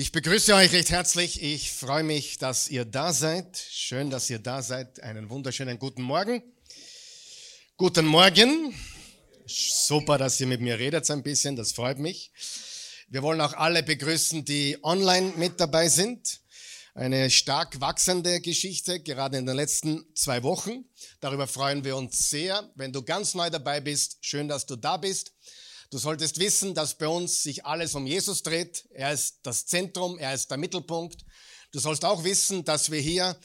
Ich begrüße euch recht herzlich. Ich freue mich, dass ihr da seid. Schön, dass ihr da seid. Einen wunderschönen guten Morgen. Guten Morgen. Super, dass ihr mit mir redet ein bisschen. Das freut mich. Wir wollen auch alle begrüßen, die online mit dabei sind. Eine stark wachsende Geschichte, gerade in den letzten zwei Wochen. Darüber freuen wir uns sehr. Wenn du ganz neu dabei bist, schön, dass du da bist. Du solltest wissen, dass bei uns sich alles um Jesus dreht. Er ist das Zentrum, er ist der Mittelpunkt. Du sollst auch wissen, dass wir hier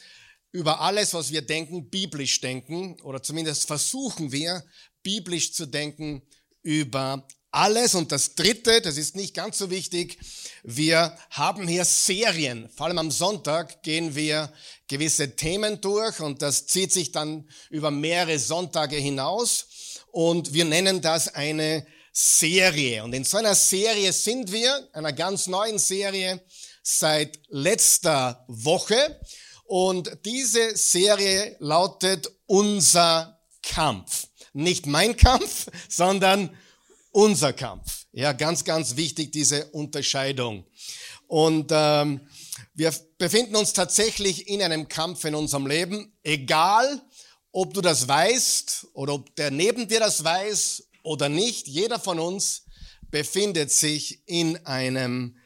über alles, was wir denken, biblisch denken oder zumindest versuchen wir, biblisch zu denken über alles. Und das Dritte, das ist nicht ganz so wichtig, wir haben hier Serien. Vor allem am Sonntag gehen wir gewisse Themen durch und das zieht sich dann über mehrere Sonntage hinaus. Und wir nennen das eine Serie. Und in so einer Serie sind wir, einer ganz neuen Serie seit letzter Woche. Und diese Serie lautet Unser Kampf. Nicht mein Kampf, sondern unser Kampf. Ja, ganz, ganz wichtig, diese Unterscheidung. Und ähm, wir befinden uns tatsächlich in einem Kampf in unserem Leben, egal ob du das weißt oder ob der neben dir das weiß oder nicht, jeder von uns befindet sich in einem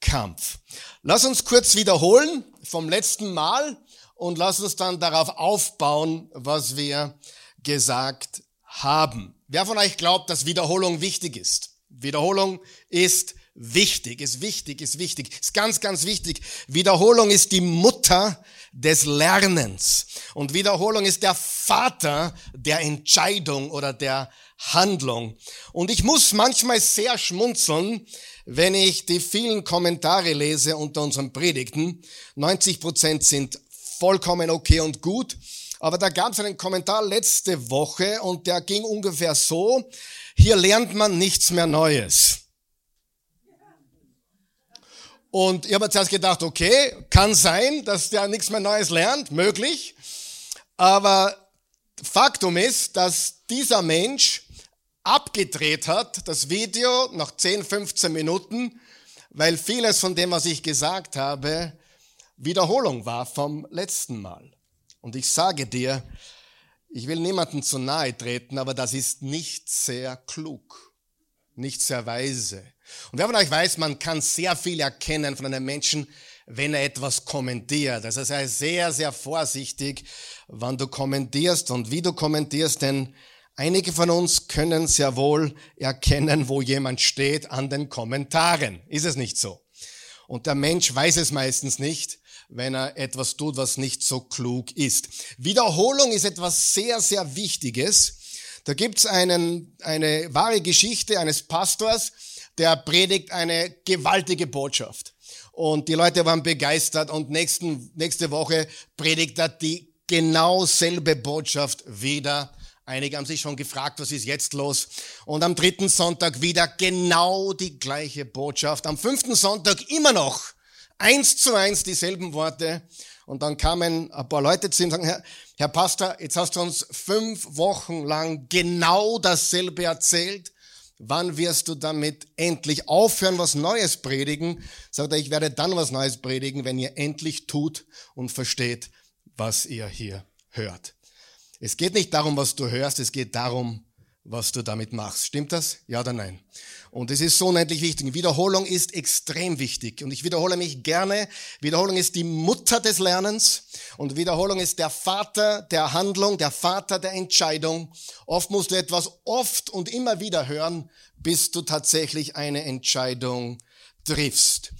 Kampf. Lass uns kurz wiederholen vom letzten Mal und lass uns dann darauf aufbauen, was wir gesagt haben. Wer von euch glaubt, dass Wiederholung wichtig ist? Wiederholung ist wichtig, ist wichtig, ist wichtig, ist ganz, ganz wichtig. Wiederholung ist die Mutter des Lernens und Wiederholung ist der Vater der Entscheidung oder der Handlung. Und ich muss manchmal sehr schmunzeln, wenn ich die vielen Kommentare lese unter unseren Predigten. 90 Prozent sind vollkommen okay und gut. Aber da gab es einen Kommentar letzte Woche und der ging ungefähr so, hier lernt man nichts mehr Neues. Und ich habe zuerst gedacht, okay, kann sein, dass der nichts mehr Neues lernt, möglich. Aber Faktum ist, dass dieser Mensch abgedreht hat, das Video, nach 10, 15 Minuten, weil vieles von dem, was ich gesagt habe, Wiederholung war vom letzten Mal. Und ich sage dir, ich will niemanden zu nahe treten, aber das ist nicht sehr klug, nicht sehr weise. Und wer von euch weiß, man kann sehr viel erkennen von einem Menschen, wenn er etwas kommentiert. Also sei sehr, sehr vorsichtig, wann du kommentierst und wie du kommentierst, denn Einige von uns können sehr wohl erkennen, wo jemand steht an den Kommentaren. Ist es nicht so? Und der Mensch weiß es meistens nicht, wenn er etwas tut, was nicht so klug ist. Wiederholung ist etwas sehr, sehr Wichtiges. Da gibt's einen, eine wahre Geschichte eines Pastors, der predigt eine gewaltige Botschaft. Und die Leute waren begeistert und nächsten, nächste Woche predigt er die genau selbe Botschaft wieder Einige haben sich schon gefragt, was ist jetzt los? Und am dritten Sonntag wieder genau die gleiche Botschaft. Am fünften Sonntag immer noch eins zu eins dieselben Worte. Und dann kamen ein paar Leute zu ihm und sagen, Herr, Herr Pastor, jetzt hast du uns fünf Wochen lang genau dasselbe erzählt. Wann wirst du damit endlich aufhören, was Neues predigen? Sagt er, ich werde dann was Neues predigen, wenn ihr endlich tut und versteht, was ihr hier hört. Es geht nicht darum, was du hörst, es geht darum, was du damit machst. Stimmt das? Ja oder nein? Und es ist so unendlich wichtig. Wiederholung ist extrem wichtig. Und ich wiederhole mich gerne. Wiederholung ist die Mutter des Lernens. Und Wiederholung ist der Vater der Handlung, der Vater der Entscheidung. Oft musst du etwas oft und immer wieder hören, bis du tatsächlich eine Entscheidung triffst.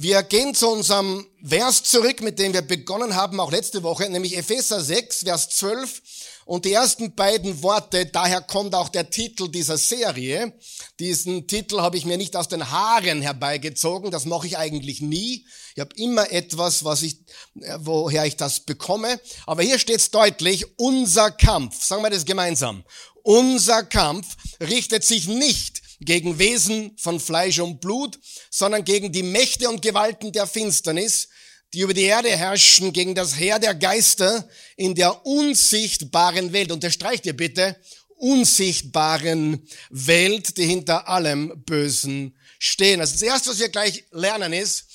Wir gehen zu unserem Vers zurück, mit dem wir begonnen haben, auch letzte Woche, nämlich Epheser 6, Vers 12. Und die ersten beiden Worte, daher kommt auch der Titel dieser Serie. Diesen Titel habe ich mir nicht aus den Haaren herbeigezogen, das mache ich eigentlich nie. Ich habe immer etwas, was ich, äh, woher ich das bekomme. Aber hier steht es deutlich, unser Kampf, sagen wir das gemeinsam, unser Kampf richtet sich nicht gegen Wesen von Fleisch und Blut, sondern gegen die Mächte und Gewalten der Finsternis, die über die Erde herrschen, gegen das Heer der Geister in der unsichtbaren Welt. Unterstreicht ihr bitte, unsichtbaren Welt, die hinter allem Bösen stehen. Also das erste, was wir gleich lernen ist,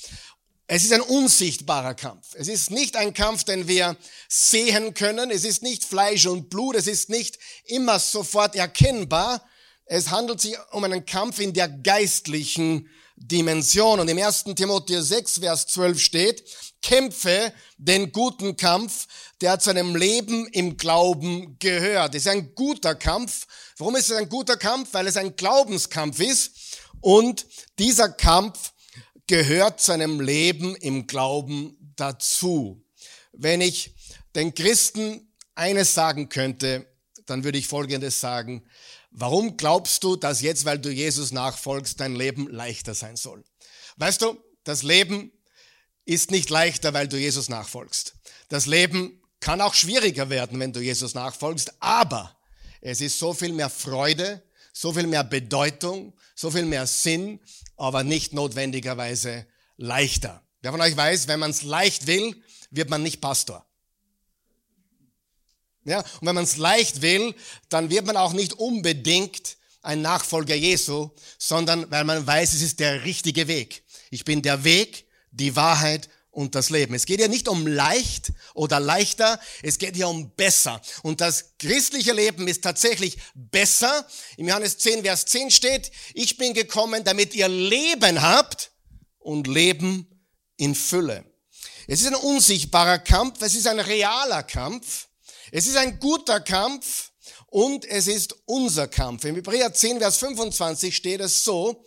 es ist ein unsichtbarer Kampf. Es ist nicht ein Kampf, den wir sehen können. Es ist nicht Fleisch und Blut. Es ist nicht immer sofort erkennbar. Es handelt sich um einen Kampf in der geistlichen Dimension. Und im 1. Timotheus 6, Vers 12 steht, kämpfe den guten Kampf, der zu einem Leben im Glauben gehört. Es ist ein guter Kampf. Warum ist es ein guter Kampf? Weil es ein Glaubenskampf ist. Und dieser Kampf gehört zu einem Leben im Glauben dazu. Wenn ich den Christen eines sagen könnte, dann würde ich Folgendes sagen. Warum glaubst du, dass jetzt, weil du Jesus nachfolgst, dein Leben leichter sein soll? Weißt du, das Leben ist nicht leichter, weil du Jesus nachfolgst. Das Leben kann auch schwieriger werden, wenn du Jesus nachfolgst, aber es ist so viel mehr Freude, so viel mehr Bedeutung, so viel mehr Sinn, aber nicht notwendigerweise leichter. Wer von euch weiß, wenn man es leicht will, wird man nicht Pastor. Ja, und wenn man es leicht will, dann wird man auch nicht unbedingt ein Nachfolger Jesu, sondern weil man weiß, es ist der richtige Weg. Ich bin der Weg, die Wahrheit und das Leben. Es geht ja nicht um leicht oder leichter, es geht hier um besser. Und das christliche Leben ist tatsächlich besser. Im Johannes 10, Vers 10 steht, ich bin gekommen, damit ihr Leben habt und Leben in Fülle. Es ist ein unsichtbarer Kampf, es ist ein realer Kampf, es ist ein guter Kampf und es ist unser Kampf. Im Hebräer 10, Vers 25 steht es so,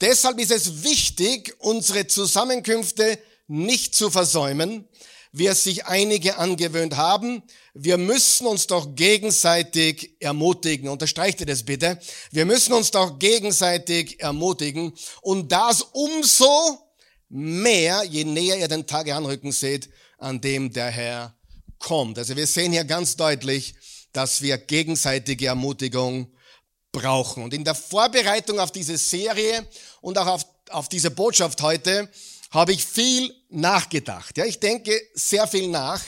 deshalb ist es wichtig, unsere Zusammenkünfte nicht zu versäumen, wie es sich einige angewöhnt haben. Wir müssen uns doch gegenseitig ermutigen. Unterstreicht ihr das bitte? Wir müssen uns doch gegenseitig ermutigen. Und das umso mehr, je näher ihr den Tag anrücken seht, an dem der Herr kommt. Also wir sehen hier ganz deutlich, dass wir gegenseitige Ermutigung brauchen. Und in der Vorbereitung auf diese Serie und auch auf, auf diese Botschaft heute habe ich viel nachgedacht. Ja, ich denke sehr viel nach.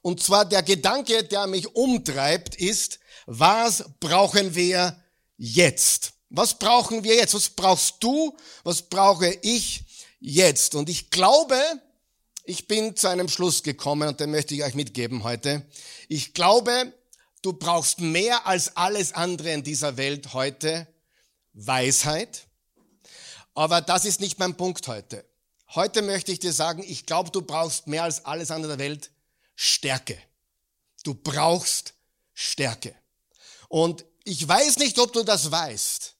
Und zwar der Gedanke, der mich umtreibt, ist, was brauchen wir jetzt? Was brauchen wir jetzt? Was brauchst du? Was brauche ich jetzt? Und ich glaube, ich bin zu einem Schluss gekommen und den möchte ich euch mitgeben heute. Ich glaube, du brauchst mehr als alles andere in dieser Welt heute Weisheit. Aber das ist nicht mein Punkt heute. Heute möchte ich dir sagen, ich glaube, du brauchst mehr als alles andere der Welt Stärke. Du brauchst Stärke. Und ich weiß nicht, ob du das weißt,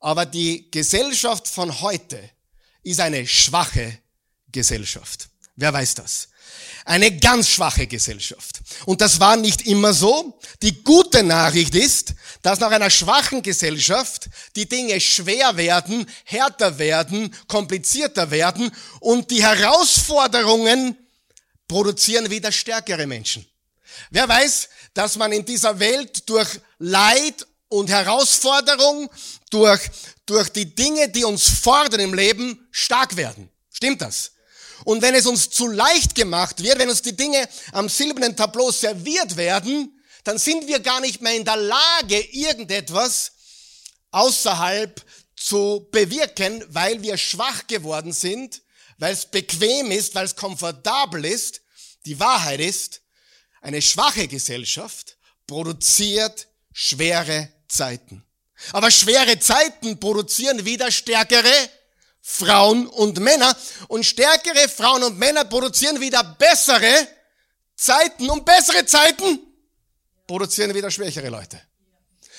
aber die Gesellschaft von heute ist eine schwache Gesellschaft. Wer weiß das? Eine ganz schwache Gesellschaft. Und das war nicht immer so. Die gute Nachricht ist, dass nach einer schwachen Gesellschaft die Dinge schwer werden, härter werden, komplizierter werden und die Herausforderungen produzieren wieder stärkere Menschen. Wer weiß, dass man in dieser Welt durch Leid und Herausforderung, durch, durch die Dinge, die uns fordern im Leben, stark werden. Stimmt das? Und wenn es uns zu leicht gemacht wird, wenn uns die Dinge am silbernen Tableau serviert werden, dann sind wir gar nicht mehr in der Lage, irgendetwas außerhalb zu bewirken, weil wir schwach geworden sind, weil es bequem ist, weil es komfortabel ist. Die Wahrheit ist, eine schwache Gesellschaft produziert schwere Zeiten. Aber schwere Zeiten produzieren wieder stärkere Frauen und Männer. Und stärkere Frauen und Männer produzieren wieder bessere Zeiten und bessere Zeiten produzieren wieder schwächere Leute.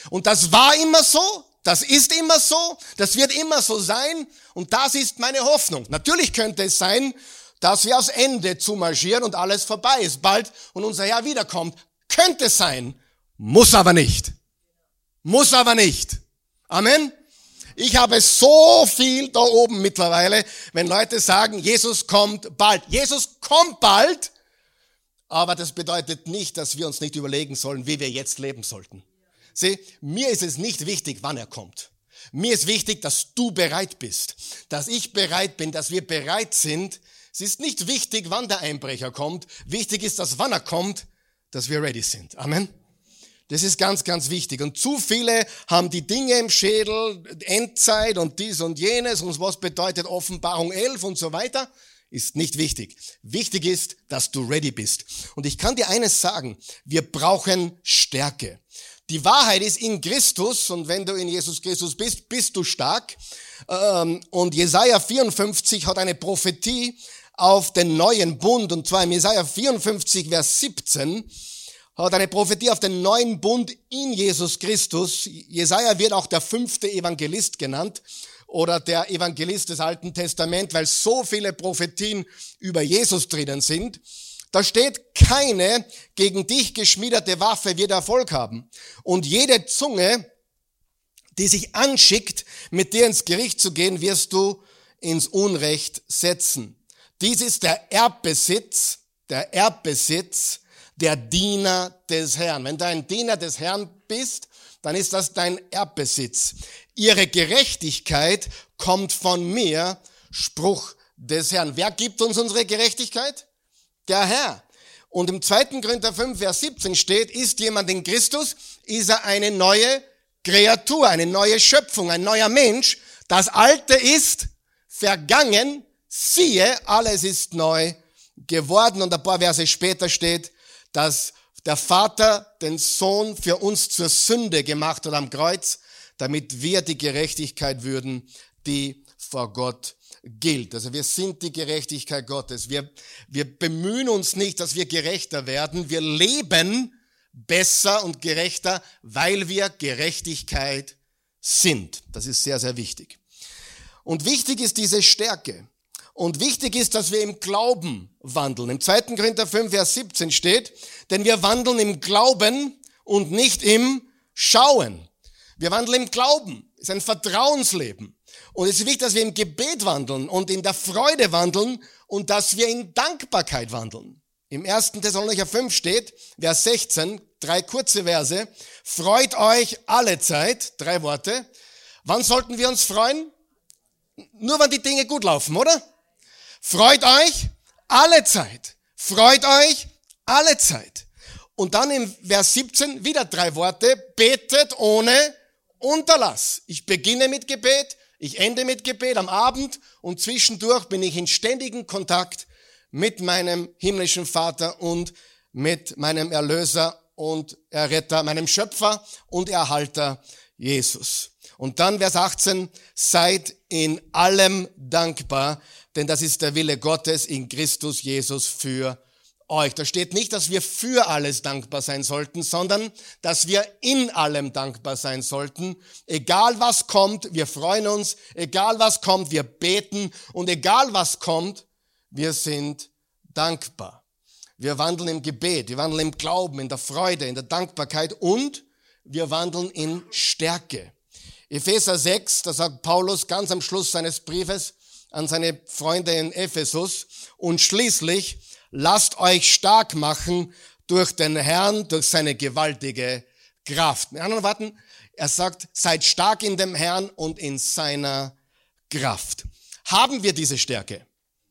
Und das war immer so, das ist immer so, das wird immer so sein und das ist meine Hoffnung. Natürlich könnte es sein, dass wir aufs Ende zumarschieren und alles vorbei ist bald und unser Herr wiederkommt. Könnte sein, muss aber nicht. Muss aber nicht. Amen. Ich habe so viel da oben mittlerweile, wenn Leute sagen, Jesus kommt bald. Jesus kommt bald, aber das bedeutet nicht, dass wir uns nicht überlegen sollen, wie wir jetzt leben sollten. Sieh, mir ist es nicht wichtig, wann er kommt. Mir ist wichtig, dass du bereit bist, dass ich bereit bin, dass wir bereit sind. Es ist nicht wichtig, wann der Einbrecher kommt. Wichtig ist, dass wann er kommt, dass wir ready sind. Amen. Das ist ganz, ganz wichtig. Und zu viele haben die Dinge im Schädel, Endzeit und dies und jenes und was bedeutet Offenbarung 11 und so weiter, ist nicht wichtig. Wichtig ist, dass du ready bist. Und ich kann dir eines sagen, wir brauchen Stärke. Die Wahrheit ist in Christus und wenn du in Jesus Christus bist, bist du stark. Ähm, und Jesaja 54 hat eine Prophetie auf den neuen Bund und zwar in Jesaja 54, Vers 17 hat eine Prophetie auf den neuen Bund in Jesus Christus. Jesaja wird auch der fünfte Evangelist genannt oder der Evangelist des Alten Testaments, weil so viele Prophetien über Jesus drinnen sind. Da steht, keine gegen dich geschmiedete Waffe wird Erfolg haben. Und jede Zunge, die sich anschickt, mit dir ins Gericht zu gehen, wirst du ins Unrecht setzen. Dies ist der Erbbesitz, der Erbbesitz der Diener des Herrn. Wenn du ein Diener des Herrn bist, dann ist das dein Erbbesitz. Ihre Gerechtigkeit kommt von mir, Spruch des Herrn. Wer gibt uns unsere Gerechtigkeit? Der Herr. Und im 2. Korinther 5, Vers 17 steht, ist jemand in Christus, ist er eine neue Kreatur, eine neue Schöpfung, ein neuer Mensch. Das Alte ist vergangen, siehe, alles ist neu geworden. Und ein paar Verse später steht, dass der Vater den Sohn für uns zur Sünde gemacht hat am Kreuz, damit wir die Gerechtigkeit würden, die vor Gott gilt. Also wir sind die Gerechtigkeit Gottes. Wir, wir bemühen uns nicht, dass wir gerechter werden. Wir leben besser und gerechter, weil wir Gerechtigkeit sind. Das ist sehr, sehr wichtig. Und wichtig ist diese Stärke. Und wichtig ist, dass wir im Glauben wandeln. Im 2. Korinther 5, Vers 17 steht, denn wir wandeln im Glauben und nicht im Schauen. Wir wandeln im Glauben. Es ist ein Vertrauensleben. Und es ist wichtig, dass wir im Gebet wandeln und in der Freude wandeln und dass wir in Dankbarkeit wandeln. Im 1. Thessalonicher 5 steht, Vers 16, drei kurze Verse, freut euch alle Zeit, drei Worte. Wann sollten wir uns freuen? Nur wenn die Dinge gut laufen, oder? Freut euch alle Zeit. Freut euch alle Zeit. Und dann im Vers 17 wieder drei Worte. Betet ohne Unterlass. Ich beginne mit Gebet, ich ende mit Gebet am Abend und zwischendurch bin ich in ständigen Kontakt mit meinem himmlischen Vater und mit meinem Erlöser und Erretter, meinem Schöpfer und Erhalter Jesus. Und dann Vers 18, seid in allem dankbar, denn das ist der Wille Gottes in Christus Jesus für euch. Da steht nicht, dass wir für alles dankbar sein sollten, sondern dass wir in allem dankbar sein sollten. Egal was kommt, wir freuen uns. Egal was kommt, wir beten. Und egal was kommt, wir sind dankbar. Wir wandeln im Gebet, wir wandeln im Glauben, in der Freude, in der Dankbarkeit und wir wandeln in Stärke. Epheser 6, da sagt Paulus ganz am Schluss seines Briefes, an seine Freunde in Ephesus. Und schließlich lasst euch stark machen durch den Herrn, durch seine gewaltige Kraft. Mit anderen Worten, er sagt, seid stark in dem Herrn und in seiner Kraft. Haben wir diese Stärke?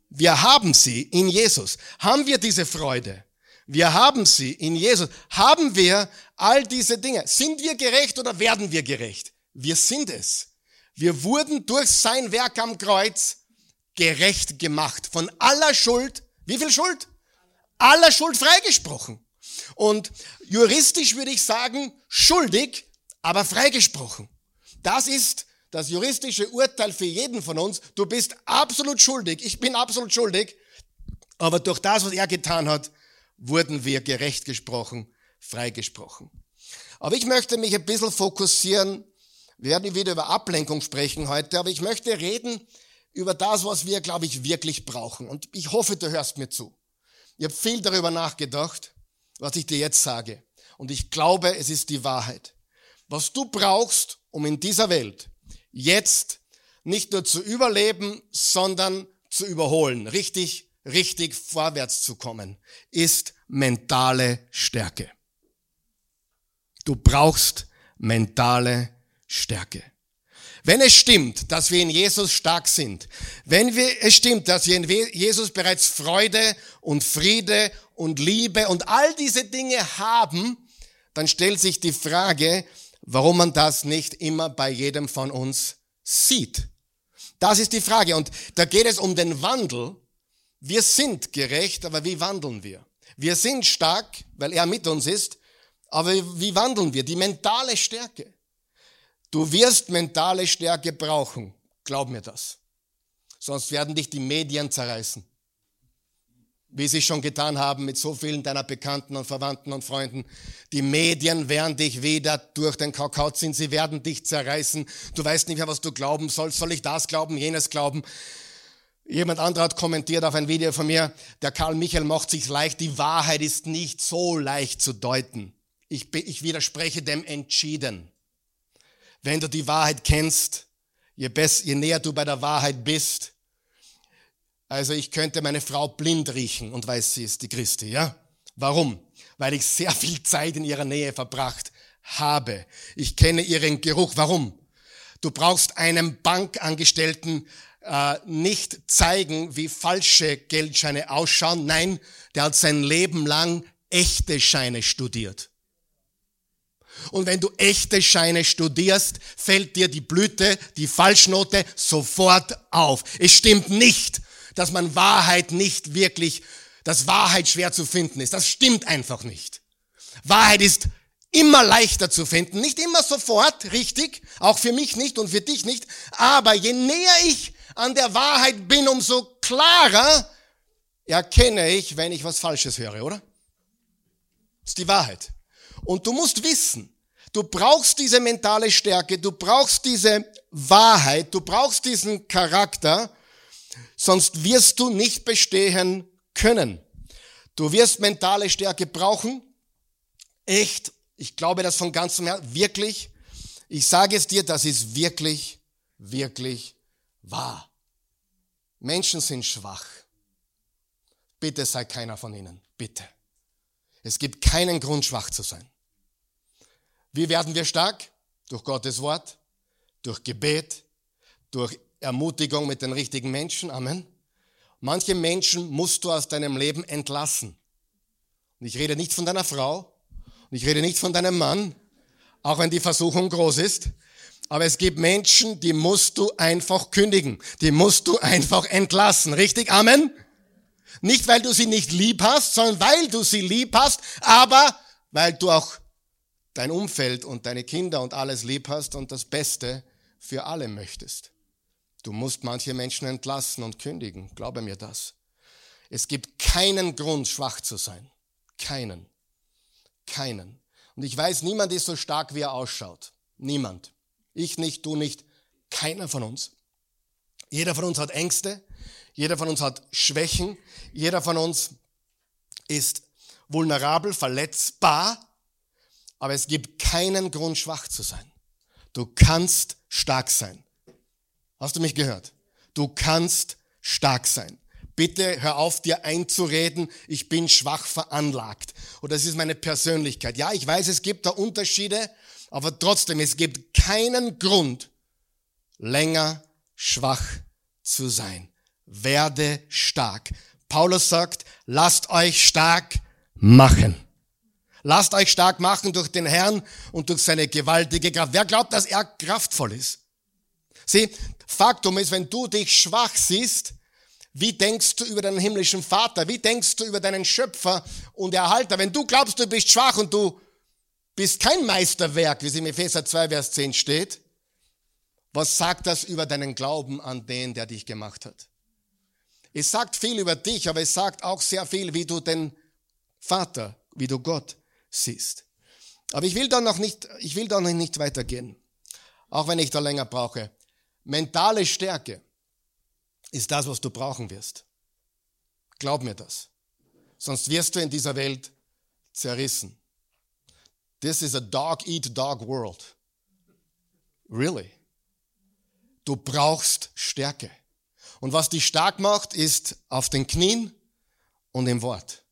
Wir haben sie in Jesus. Haben wir diese Freude? Wir haben sie in Jesus. Haben wir all diese Dinge? Sind wir gerecht oder werden wir gerecht? Wir sind es. Wir wurden durch sein Werk am Kreuz gerecht gemacht. Von aller Schuld, wie viel Schuld? Aller Schuld freigesprochen. Und juristisch würde ich sagen, schuldig, aber freigesprochen. Das ist das juristische Urteil für jeden von uns. Du bist absolut schuldig, ich bin absolut schuldig, aber durch das, was er getan hat, wurden wir gerecht gesprochen, freigesprochen. Aber ich möchte mich ein bisschen fokussieren. Wir werden wieder über Ablenkung sprechen heute, aber ich möchte reden über das, was wir, glaube ich, wirklich brauchen. Und ich hoffe, du hörst mir zu. Ich habe viel darüber nachgedacht, was ich dir jetzt sage. Und ich glaube, es ist die Wahrheit. Was du brauchst, um in dieser Welt jetzt nicht nur zu überleben, sondern zu überholen, richtig, richtig vorwärts zu kommen, ist mentale Stärke. Du brauchst mentale Stärke. Wenn es stimmt, dass wir in Jesus stark sind, wenn wir, es stimmt, dass wir in Jesus bereits Freude und Friede und Liebe und all diese Dinge haben, dann stellt sich die Frage, warum man das nicht immer bei jedem von uns sieht. Das ist die Frage. Und da geht es um den Wandel. Wir sind gerecht, aber wie wandeln wir? Wir sind stark, weil er mit uns ist, aber wie wandeln wir? Die mentale Stärke. Du wirst mentale Stärke brauchen. Glaub mir das. Sonst werden dich die Medien zerreißen wie sie schon getan haben mit so vielen deiner Bekannten und Verwandten und Freunden. Die Medien werden dich wieder durch den Kakao ziehen, sie werden dich zerreißen. Du weißt nicht mehr, was du glauben sollst. Soll ich das glauben, jenes glauben? Jemand anderer hat kommentiert auf ein Video von mir, der Karl Michael macht sich leicht, die Wahrheit ist nicht so leicht zu deuten. Ich, ich widerspreche dem entschieden. Wenn du die Wahrheit kennst, je, besser, je näher du bei der Wahrheit bist, also ich könnte meine Frau blind riechen und weiß, sie ist die Christi, ja? Warum? Weil ich sehr viel Zeit in ihrer Nähe verbracht habe. Ich kenne ihren Geruch. Warum? Du brauchst einem Bankangestellten äh, nicht zeigen, wie falsche Geldscheine ausschauen. Nein, der hat sein Leben lang echte Scheine studiert. Und wenn du echte Scheine studierst, fällt dir die Blüte, die Falschnote sofort auf. Es stimmt nicht, dass man Wahrheit nicht wirklich, dass Wahrheit schwer zu finden ist. Das stimmt einfach nicht. Wahrheit ist immer leichter zu finden, nicht immer sofort richtig, auch für mich nicht und für dich nicht, aber je näher ich an der Wahrheit bin, umso klarer erkenne ich, wenn ich was Falsches höre, oder? Das ist die Wahrheit. Und du musst wissen, du brauchst diese mentale Stärke, du brauchst diese Wahrheit, du brauchst diesen Charakter, sonst wirst du nicht bestehen können. Du wirst mentale Stärke brauchen. Echt, ich glaube das von ganzem Herzen, wirklich. Ich sage es dir, das ist wirklich, wirklich wahr. Menschen sind schwach. Bitte sei keiner von ihnen. Bitte. Es gibt keinen Grund, schwach zu sein. Wie werden wir stark? Durch Gottes Wort, durch Gebet, durch Ermutigung mit den richtigen Menschen. Amen. Manche Menschen musst du aus deinem Leben entlassen. Und ich rede nicht von deiner Frau und ich rede nicht von deinem Mann, auch wenn die Versuchung groß ist. Aber es gibt Menschen, die musst du einfach kündigen. Die musst du einfach entlassen. Richtig? Amen? Nicht, weil du sie nicht lieb hast, sondern weil du sie lieb hast, aber weil du auch dein Umfeld und deine Kinder und alles lieb hast und das Beste für alle möchtest. Du musst manche Menschen entlassen und kündigen. Glaube mir das. Es gibt keinen Grund, schwach zu sein. Keinen. Keinen. Und ich weiß, niemand ist so stark, wie er ausschaut. Niemand. Ich nicht, du nicht. Keiner von uns. Jeder von uns hat Ängste. Jeder von uns hat Schwächen. Jeder von uns ist vulnerabel, verletzbar. Aber es gibt keinen Grund, schwach zu sein. Du kannst stark sein. Hast du mich gehört? Du kannst stark sein. Bitte hör auf, dir einzureden, ich bin schwach veranlagt. Oder das ist meine Persönlichkeit. Ja, ich weiß, es gibt da Unterschiede, aber trotzdem, es gibt keinen Grund, länger schwach zu sein. Werde stark. Paulus sagt, lasst euch stark machen. Lasst euch stark machen durch den Herrn und durch seine gewaltige Kraft. Wer glaubt, dass er kraftvoll ist? Sieh, Faktum ist, wenn du dich schwach siehst, wie denkst du über deinen himmlischen Vater? Wie denkst du über deinen Schöpfer und Erhalter? Wenn du glaubst, du bist schwach und du bist kein Meisterwerk, wie es im Epheser 2, Vers 10 steht, was sagt das über deinen Glauben an den, der dich gemacht hat? Es sagt viel über dich, aber es sagt auch sehr viel, wie du den Vater, wie du Gott siehst. Aber ich will da noch nicht, ich will da noch nicht weitergehen. Auch wenn ich da länger brauche. Mentale Stärke ist das, was du brauchen wirst. Glaub mir das. Sonst wirst du in dieser Welt zerrissen. This is a dog eat dog world. Really. Du brauchst Stärke. Und was dich stark macht, ist auf den Knien und im Wort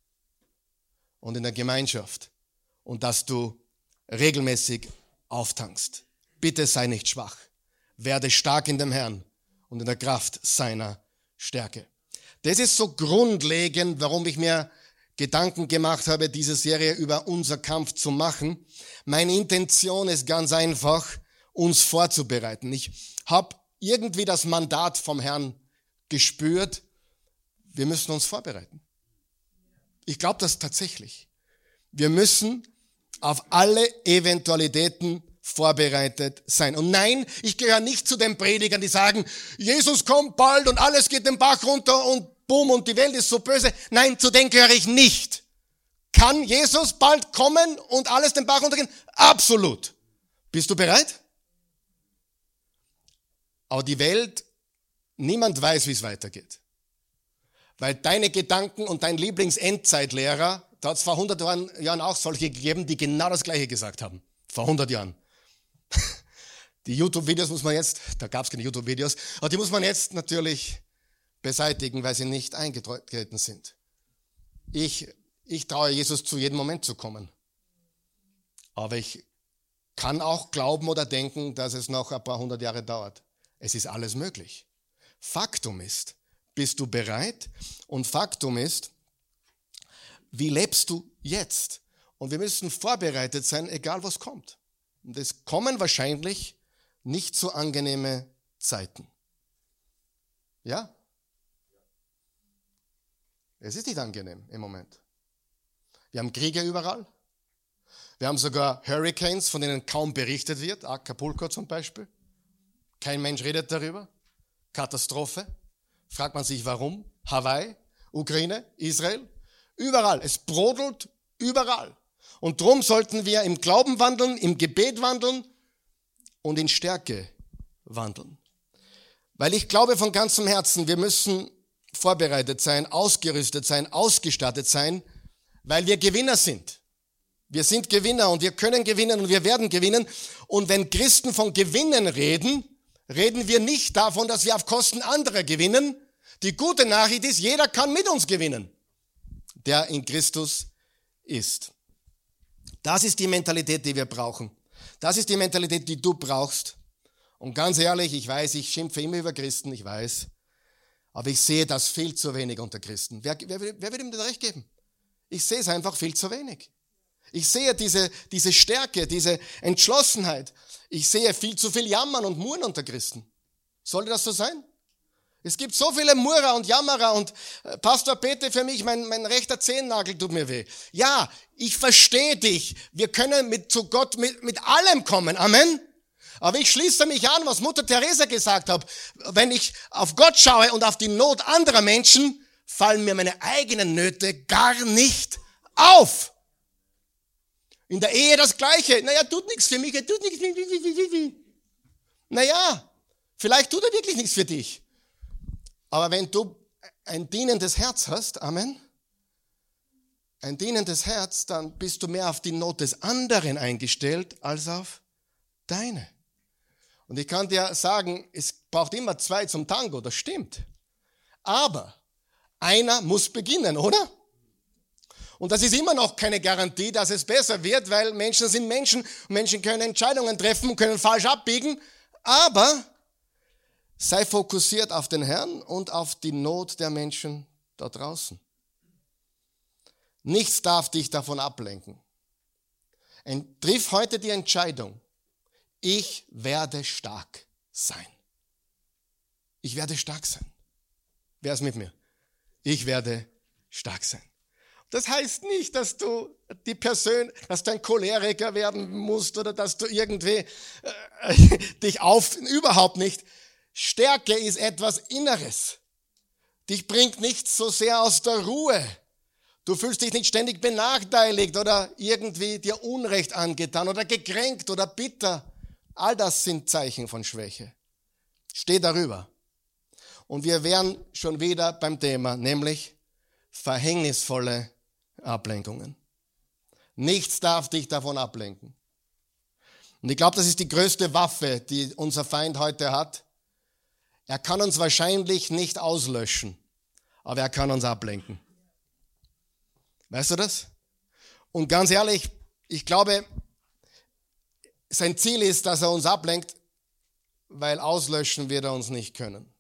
und in der Gemeinschaft und dass du regelmäßig auftankst. Bitte sei nicht schwach werde stark in dem Herrn und in der Kraft seiner Stärke. Das ist so grundlegend, warum ich mir Gedanken gemacht habe, diese Serie über unser Kampf zu machen. Meine Intention ist ganz einfach, uns vorzubereiten. Ich habe irgendwie das Mandat vom Herrn gespürt, wir müssen uns vorbereiten. Ich glaube das tatsächlich. Wir müssen auf alle Eventualitäten vorbereitet sein. Und nein, ich gehöre nicht zu den Predigern, die sagen, Jesus kommt bald und alles geht den Bach runter und bumm und die Welt ist so böse. Nein, zu denen gehöre ich nicht. Kann Jesus bald kommen und alles den Bach runtergehen? Absolut. Bist du bereit? Aber die Welt, niemand weiß, wie es weitergeht. Weil deine Gedanken und dein Lieblingsendzeitlehrer, da hat es vor 100 Jahren auch solche gegeben, die genau das Gleiche gesagt haben. Vor 100 Jahren. Die YouTube-Videos muss man jetzt, da gab es keine YouTube-Videos, aber die muss man jetzt natürlich beseitigen, weil sie nicht eingetreten sind. Ich, ich traue Jesus zu jedem Moment zu kommen. Aber ich kann auch glauben oder denken, dass es noch ein paar hundert Jahre dauert. Es ist alles möglich. Faktum ist, bist du bereit? Und Faktum ist, wie lebst du jetzt? Und wir müssen vorbereitet sein, egal was kommt. Und es kommen wahrscheinlich nicht so angenehme Zeiten. Ja? Es ist nicht angenehm im Moment. Wir haben Kriege überall. Wir haben sogar Hurricanes, von denen kaum berichtet wird. Acapulco zum Beispiel. Kein Mensch redet darüber. Katastrophe. Fragt man sich warum? Hawaii, Ukraine, Israel. Überall. Es brodelt überall. Und darum sollten wir im Glauben wandeln, im Gebet wandeln und in Stärke wandeln. Weil ich glaube von ganzem Herzen, wir müssen vorbereitet sein, ausgerüstet sein, ausgestattet sein, weil wir Gewinner sind. Wir sind Gewinner und wir können gewinnen und wir werden gewinnen. Und wenn Christen von Gewinnen reden, reden wir nicht davon, dass wir auf Kosten anderer gewinnen. Die gute Nachricht ist, jeder kann mit uns gewinnen, der in Christus ist. Das ist die Mentalität, die wir brauchen. Das ist die Mentalität, die du brauchst. Und ganz ehrlich, ich weiß, ich schimpfe immer über Christen, ich weiß. Aber ich sehe das viel zu wenig unter Christen. Wer, wer, wer wird ihm denn recht geben? Ich sehe es einfach viel zu wenig. Ich sehe diese, diese Stärke, diese Entschlossenheit. Ich sehe viel zu viel Jammern und Murren unter Christen. Sollte das so sein? Es gibt so viele Murrer und Jammerer und äh, Pastor Peter für mich, mein, mein rechter Zehennagel tut mir weh. Ja, ich verstehe dich. Wir können mit, zu Gott mit, mit allem kommen. Amen. Aber ich schließe mich an, was Mutter Teresa gesagt hat. Wenn ich auf Gott schaue und auf die Not anderer Menschen, fallen mir meine eigenen Nöte gar nicht auf. In der Ehe das Gleiche. Naja, tut nichts für mich, er tut nichts. Naja, vielleicht tut er wirklich nichts für dich. Aber wenn du ein dienendes Herz hast, Amen, ein dienendes Herz, dann bist du mehr auf die Not des anderen eingestellt als auf deine. Und ich kann dir sagen, es braucht immer zwei zum Tango, das stimmt. Aber einer muss beginnen, oder? Und das ist immer noch keine Garantie, dass es besser wird, weil Menschen sind Menschen Menschen können Entscheidungen treffen können falsch abbiegen. Aber Sei fokussiert auf den Herrn und auf die Not der Menschen da draußen. Nichts darf dich davon ablenken. Triff heute die Entscheidung, ich werde stark sein. Ich werde stark sein. Wer ist mit mir? Ich werde stark sein. Das heißt nicht, dass du die Person, dass du ein Choleriker werden musst oder dass du irgendwie äh, dich auf, überhaupt nicht. Stärke ist etwas Inneres. Dich bringt nichts so sehr aus der Ruhe. Du fühlst dich nicht ständig benachteiligt oder irgendwie dir Unrecht angetan oder gekränkt oder bitter. All das sind Zeichen von Schwäche. Steh darüber. Und wir wären schon wieder beim Thema, nämlich verhängnisvolle Ablenkungen. Nichts darf dich davon ablenken. Und ich glaube, das ist die größte Waffe, die unser Feind heute hat. Er kann uns wahrscheinlich nicht auslöschen, aber er kann uns ablenken. Weißt du das? Und ganz ehrlich, ich glaube, sein Ziel ist, dass er uns ablenkt, weil auslöschen wird er uns nicht können.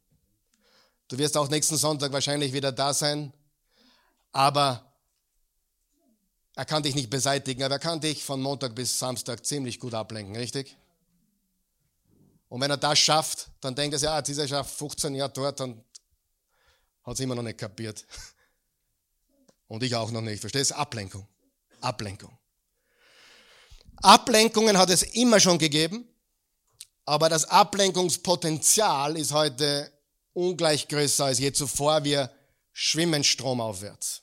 Du wirst auch nächsten Sonntag wahrscheinlich wieder da sein, aber er kann dich nicht beseitigen, aber er kann dich von Montag bis Samstag ziemlich gut ablenken, richtig? Und wenn er das schafft, dann denkt er sich, ah, dieser schafft 15 Jahre dort und hat es immer noch nicht kapiert. Und ich auch noch nicht. Verstehst du? Ablenkung. Ablenkung. Ablenkungen hat es immer schon gegeben, aber das Ablenkungspotenzial ist heute ungleich größer als je zuvor. Wir schwimmen stromaufwärts.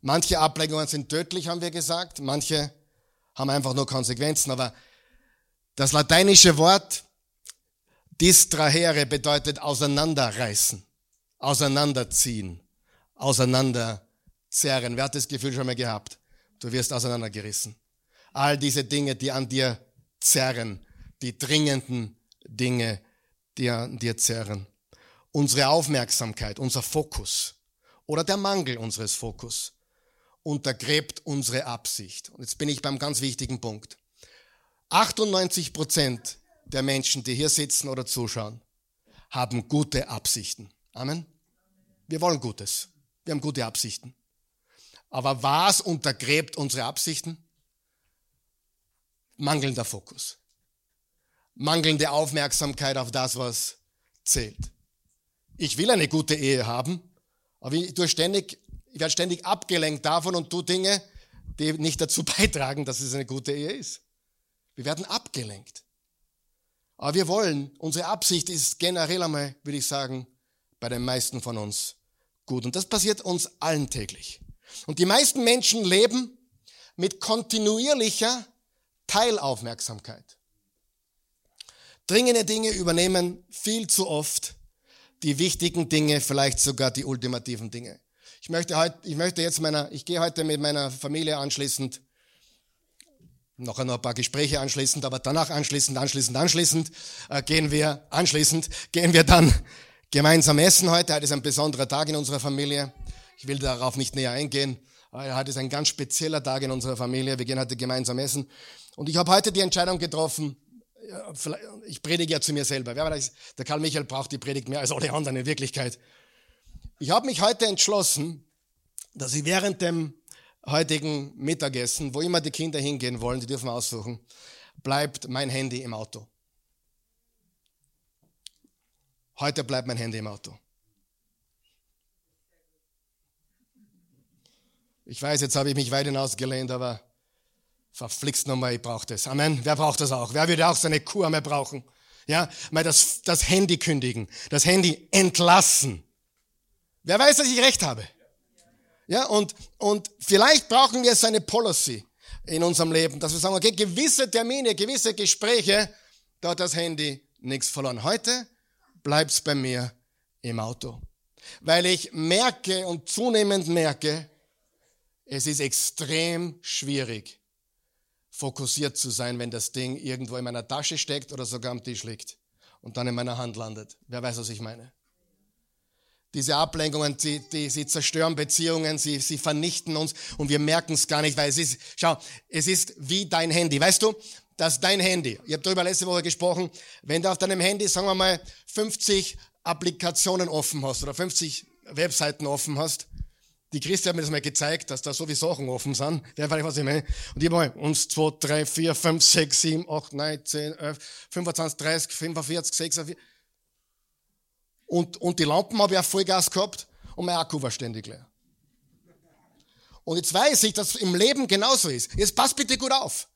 Manche Ablenkungen sind tödlich, haben wir gesagt. Manche haben einfach nur Konsequenzen. Aber das lateinische Wort distrahere bedeutet auseinanderreißen, auseinanderziehen, auseinanderzerren. Wer hat das Gefühl schon mal gehabt? Du wirst auseinandergerissen. All diese Dinge, die an dir zerren, die dringenden Dinge, die an dir zerren. Unsere Aufmerksamkeit, unser Fokus oder der Mangel unseres Fokus untergräbt unsere Absicht. Und jetzt bin ich beim ganz wichtigen Punkt. 98 Prozent der Menschen, die hier sitzen oder zuschauen, haben gute Absichten. Amen. Wir wollen Gutes. Wir haben gute Absichten. Aber was untergräbt unsere Absichten? Mangelnder Fokus. Mangelnde Aufmerksamkeit auf das, was zählt. Ich will eine gute Ehe haben, aber ich, ständig, ich werde ständig abgelenkt davon und tue Dinge, die nicht dazu beitragen, dass es eine gute Ehe ist. Wir werden abgelenkt. Aber wir wollen, unsere Absicht ist generell einmal, würde ich sagen, bei den meisten von uns gut. Und das passiert uns allen täglich. Und die meisten Menschen leben mit kontinuierlicher Teilaufmerksamkeit. Dringende Dinge übernehmen viel zu oft die wichtigen Dinge, vielleicht sogar die ultimativen Dinge. Ich möchte heute, ich möchte jetzt meiner, ich gehe heute mit meiner Familie anschließend, noch ein paar Gespräche anschließend, aber danach anschließend, anschließend, anschließend, äh, gehen wir, anschließend, gehen wir dann gemeinsam essen heute. Heute ist ein besonderer Tag in unserer Familie. Ich will darauf nicht näher eingehen. Heute ist ein ganz spezieller Tag in unserer Familie. Wir gehen heute gemeinsam essen. Und ich habe heute die Entscheidung getroffen, ich predige ja zu mir selber. Der Karl Michael braucht die Predigt mehr als alle anderen in Wirklichkeit. Ich habe mich heute entschlossen, dass ich während dem heutigen Mittagessen, wo immer die Kinder hingehen wollen, die dürfen aussuchen, bleibt mein Handy im Auto. Heute bleibt mein Handy im Auto. Ich weiß, jetzt habe ich mich weit hinausgelehnt, aber verflixt nochmal, ich brauche das. Amen. Wer braucht das auch? Wer würde auch seine Kur mehr brauchen? Ja, mal das, das Handy kündigen, das Handy entlassen. Wer weiß, dass ich recht habe? Ja, und, und vielleicht brauchen wir so eine Policy in unserem Leben, dass wir sagen, okay, gewisse Termine, gewisse Gespräche, da hat das Handy nichts verloren. Heute bleibt's bei mir im Auto. Weil ich merke und zunehmend merke, es ist extrem schwierig, fokussiert zu sein, wenn das Ding irgendwo in meiner Tasche steckt oder sogar am Tisch liegt und dann in meiner Hand landet. Wer weiß, was ich meine? Diese Ablenkungen, die, die, sie zerstören Beziehungen, sie, sie vernichten uns und wir merken es gar nicht, weil es ist, schau, es ist wie dein Handy. Weißt du, dass dein Handy, ich habe darüber letzte Woche gesprochen, wenn du auf deinem Handy, sagen wir mal, 50 Applikationen offen hast oder 50 Webseiten offen hast, die Christi hat mir das mal gezeigt, dass da so viele Sachen offen sind. Der weiß, was ich meine. Und ich mal 1, 2, 3, 4, 5, 6, 7, 8, 9, 10, 11, 25, 30, 45, 46. Und, und die Lampen habe ich auch Vollgas gehabt und mein Akku war ständig leer. Und jetzt weiß ich, dass es im Leben genauso ist. Jetzt pass bitte gut auf.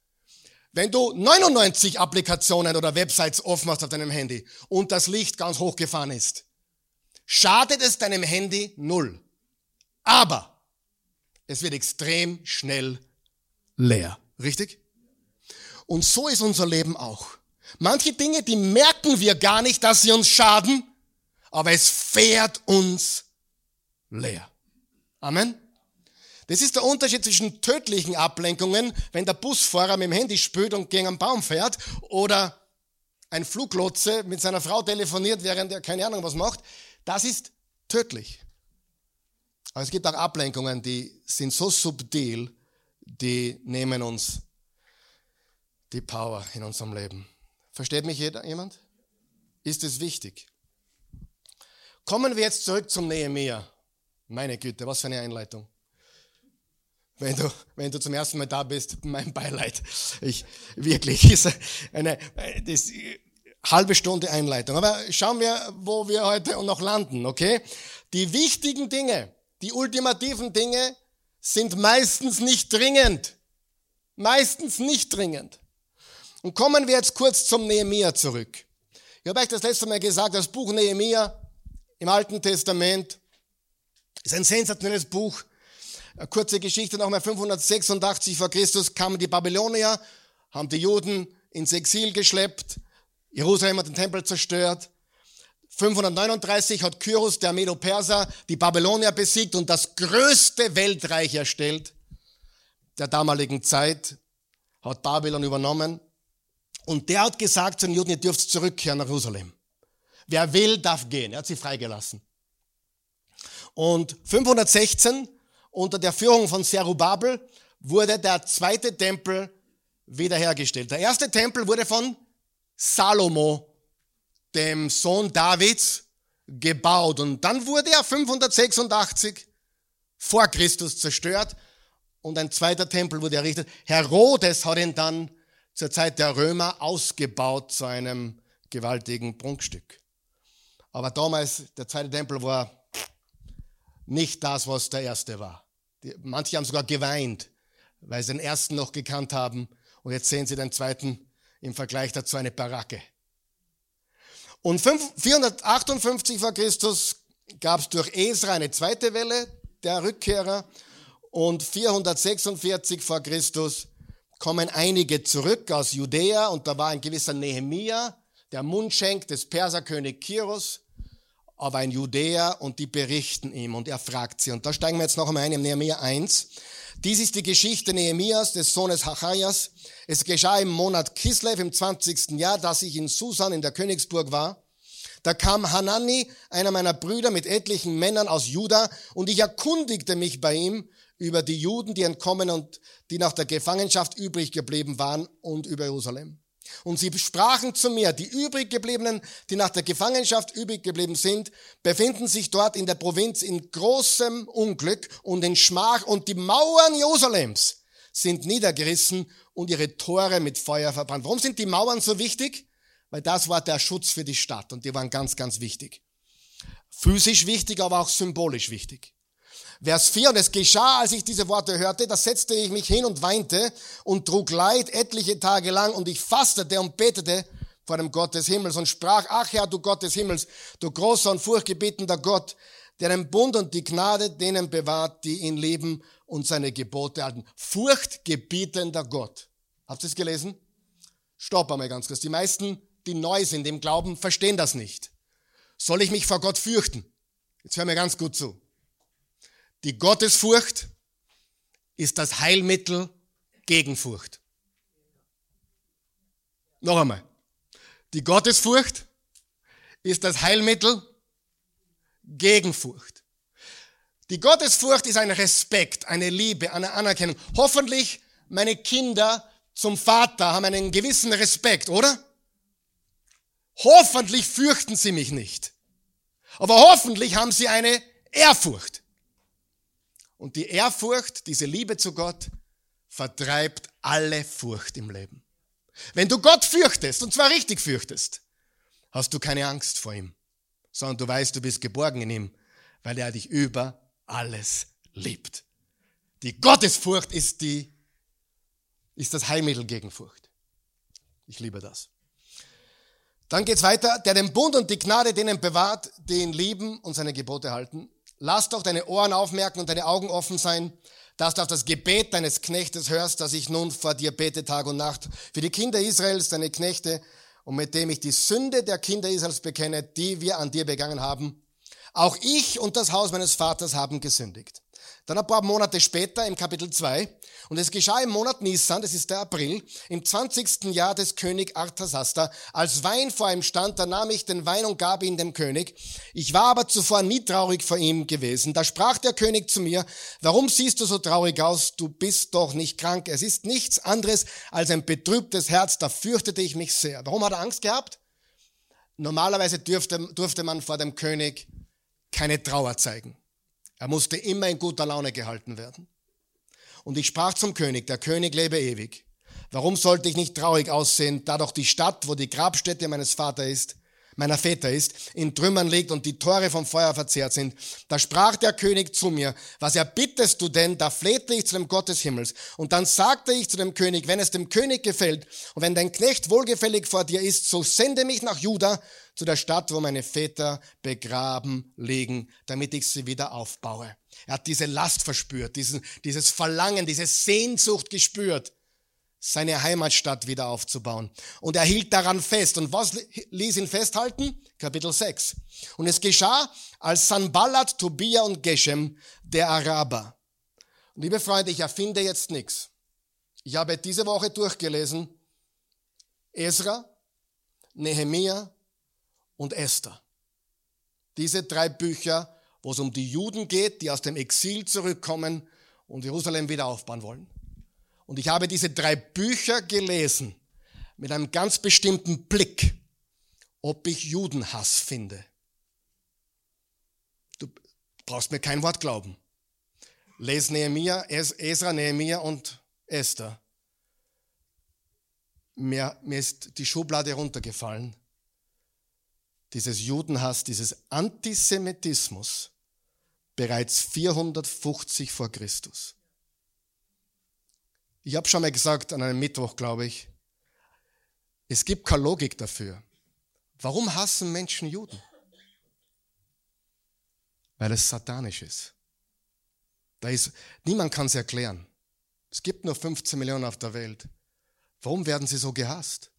Wenn du 99 Applikationen oder Websites offen hast auf deinem Handy und das Licht ganz hochgefahren ist, schadet es deinem Handy null. Aber es wird extrem schnell leer. Richtig? Und so ist unser Leben auch. Manche Dinge, die merken wir gar nicht, dass sie uns schaden, aber es fährt uns leer. Amen. Das ist der Unterschied zwischen tödlichen Ablenkungen, wenn der Busfahrer mit dem Handy spült und gegen einen Baum fährt, oder ein Fluglotse mit seiner Frau telefoniert, während er keine Ahnung was macht. Das ist tödlich. Aber es gibt auch Ablenkungen, die sind so subtil, die nehmen uns die Power in unserem Leben. Versteht mich jeder, jemand? Ist es wichtig? Kommen wir jetzt zurück zum Nehemiah. Meine Güte, was für eine Einleitung. wenn du, wenn du zum ersten Mal da bist, mein Beileid. Ich, wirklich, ist eine, das, halbe Stunde Einleitung. Aber schauen wir, wo wir heute noch landen, okay? Die wichtigen Dinge, die ultimativen Dinge sind meistens nicht dringend. Meistens nicht dringend. Und kommen wir jetzt kurz zum Nehemia zurück. Ich habe euch das letzte Mal gesagt, das Buch Nehemia im Alten Testament ist ein sensationelles Buch. Eine kurze Geschichte nochmal, 586 vor Christus kamen die Babylonier, haben die Juden ins Exil geschleppt, Jerusalem hat den Tempel zerstört. 539 hat Kyros, der Medo-Perser, die Babylonier besiegt und das größte Weltreich erstellt der damaligen Zeit, hat Babylon übernommen. Und der hat gesagt zu den Juden, ihr dürft zurückkehren nach Jerusalem. Wer will, darf gehen. Er hat sie freigelassen. Und 516, unter der Führung von Zerubabel, wurde der zweite Tempel wiederhergestellt. Der erste Tempel wurde von Salomo, dem Sohn Davids, gebaut. Und dann wurde er 586 vor Christus zerstört und ein zweiter Tempel wurde errichtet. Herodes hat ihn dann zur Zeit der Römer ausgebaut zu einem gewaltigen Prunkstück. Aber damals, der zweite Tempel war nicht das, was der erste war. Manche haben sogar geweint, weil sie den ersten noch gekannt haben. Und jetzt sehen sie den zweiten im Vergleich dazu eine Baracke. Und 458 vor Christus gab es durch Esra eine zweite Welle der Rückkehrer und 446 vor Christus kommen einige zurück aus Judäa und da war ein gewisser Nehemia, der Mundschenk des Perserkönig Kiros, aber ein Judäer und die berichten ihm und er fragt sie. Und da steigen wir jetzt noch einmal ein im Nehemia 1. Dies ist die Geschichte Nehemias, des Sohnes Hachaias. Es geschah im Monat Kislev im 20. Jahr, dass ich in Susan in der Königsburg war. Da kam Hanani, einer meiner Brüder, mit etlichen Männern aus Juda, und ich erkundigte mich bei ihm über die Juden, die entkommen und die nach der Gefangenschaft übrig geblieben waren und über Jerusalem. Und sie sprachen zu mir, die übrig gebliebenen, die nach der Gefangenschaft übrig geblieben sind, befinden sich dort in der Provinz in großem Unglück und in Schmach und die Mauern Jerusalems sind niedergerissen und ihre Tore mit Feuer verbrannt. Warum sind die Mauern so wichtig? Weil das war der Schutz für die Stadt und die waren ganz, ganz wichtig. Physisch wichtig, aber auch symbolisch wichtig. Vers 4, und es geschah, als ich diese Worte hörte, da setzte ich mich hin und weinte und trug Leid etliche Tage lang und ich fastete und betete vor dem Gott des Himmels und sprach, ach Herr, du Gott des Himmels, du großer und furchtgebietender Gott, der den Bund und die Gnade denen bewahrt, die ihn lieben und seine Gebote halten. Furchtgebietender Gott. Habt ihr es gelesen? Stopp einmal ganz kurz. Die meisten, die neu sind im Glauben, verstehen das nicht. Soll ich mich vor Gott fürchten? Jetzt hör mir ganz gut zu. Die Gottesfurcht ist das Heilmittel gegen Furcht. Noch einmal. Die Gottesfurcht ist das Heilmittel gegen Furcht. Die Gottesfurcht ist ein Respekt, eine Liebe, eine Anerkennung. Hoffentlich meine Kinder zum Vater haben einen gewissen Respekt, oder? Hoffentlich fürchten sie mich nicht. Aber hoffentlich haben sie eine Ehrfurcht. Und die Ehrfurcht, diese Liebe zu Gott, vertreibt alle Furcht im Leben. Wenn du Gott fürchtest, und zwar richtig fürchtest, hast du keine Angst vor ihm, sondern du weißt, du bist geborgen in ihm, weil er dich über alles liebt. Die Gottesfurcht ist die, ist das Heilmittel gegen Furcht. Ich liebe das. Dann geht's weiter, der den Bund und die Gnade denen bewahrt, die ihn lieben und seine Gebote halten. Lass doch deine Ohren aufmerken und deine Augen offen sein, dass du auf das Gebet deines Knechtes hörst, dass ich nun vor dir bete Tag und Nacht. Für die Kinder Israels, deine Knechte, und mit dem ich die Sünde der Kinder Israels bekenne, die wir an dir begangen haben. Auch ich und das Haus meines Vaters haben gesündigt. Dann ein paar Monate später im Kapitel 2. Und es geschah im Monat Nisan, das ist der April, im 20. Jahr des König Arthasasta, als Wein vor ihm stand, da nahm ich den Wein und gab ihn dem König. Ich war aber zuvor nie traurig vor ihm gewesen. Da sprach der König zu mir, warum siehst du so traurig aus? Du bist doch nicht krank. Es ist nichts anderes als ein betrübtes Herz. Da fürchtete ich mich sehr. Warum hat er Angst gehabt? Normalerweise durfte, durfte man vor dem König keine Trauer zeigen. Er musste immer in guter Laune gehalten werden. Und ich sprach zum König, der König lebe ewig. Warum sollte ich nicht traurig aussehen, da doch die Stadt, wo die Grabstätte meines Vaters ist, meiner Väter ist, in Trümmern liegt und die Tore vom Feuer verzehrt sind. Da sprach der König zu mir, was erbittest du denn? Da flehte ich zu dem Gott des Himmels. Und dann sagte ich zu dem König, wenn es dem König gefällt und wenn dein Knecht wohlgefällig vor dir ist, so sende mich nach Juda zu der Stadt, wo meine Väter begraben liegen, damit ich sie wieder aufbaue. Er hat diese Last verspürt, diesen, dieses Verlangen, diese Sehnsucht gespürt seine Heimatstadt wieder aufzubauen. Und er hielt daran fest. Und was ließ ihn festhalten? Kapitel 6. Und es geschah, als Sanballat, Tobia und Geshem, der Araber. Und liebe Freunde, ich erfinde jetzt nichts. Ich habe diese Woche durchgelesen, Ezra, Nehemia und Esther. Diese drei Bücher, wo es um die Juden geht, die aus dem Exil zurückkommen und Jerusalem wieder aufbauen wollen. Und ich habe diese drei Bücher gelesen mit einem ganz bestimmten Blick, ob ich Judenhass finde. Du brauchst mir kein Wort glauben. Les Nehemiah, Esra, Nehemiah und Esther. Mir, mir ist die Schublade runtergefallen. Dieses Judenhass, dieses Antisemitismus bereits 450 vor Christus. Ich habe schon mal gesagt an einem Mittwoch, glaube ich, es gibt keine Logik dafür. Warum hassen Menschen Juden? Weil es satanisch ist. Da ist niemand kann es erklären. Es gibt nur 15 Millionen auf der Welt. Warum werden sie so gehasst?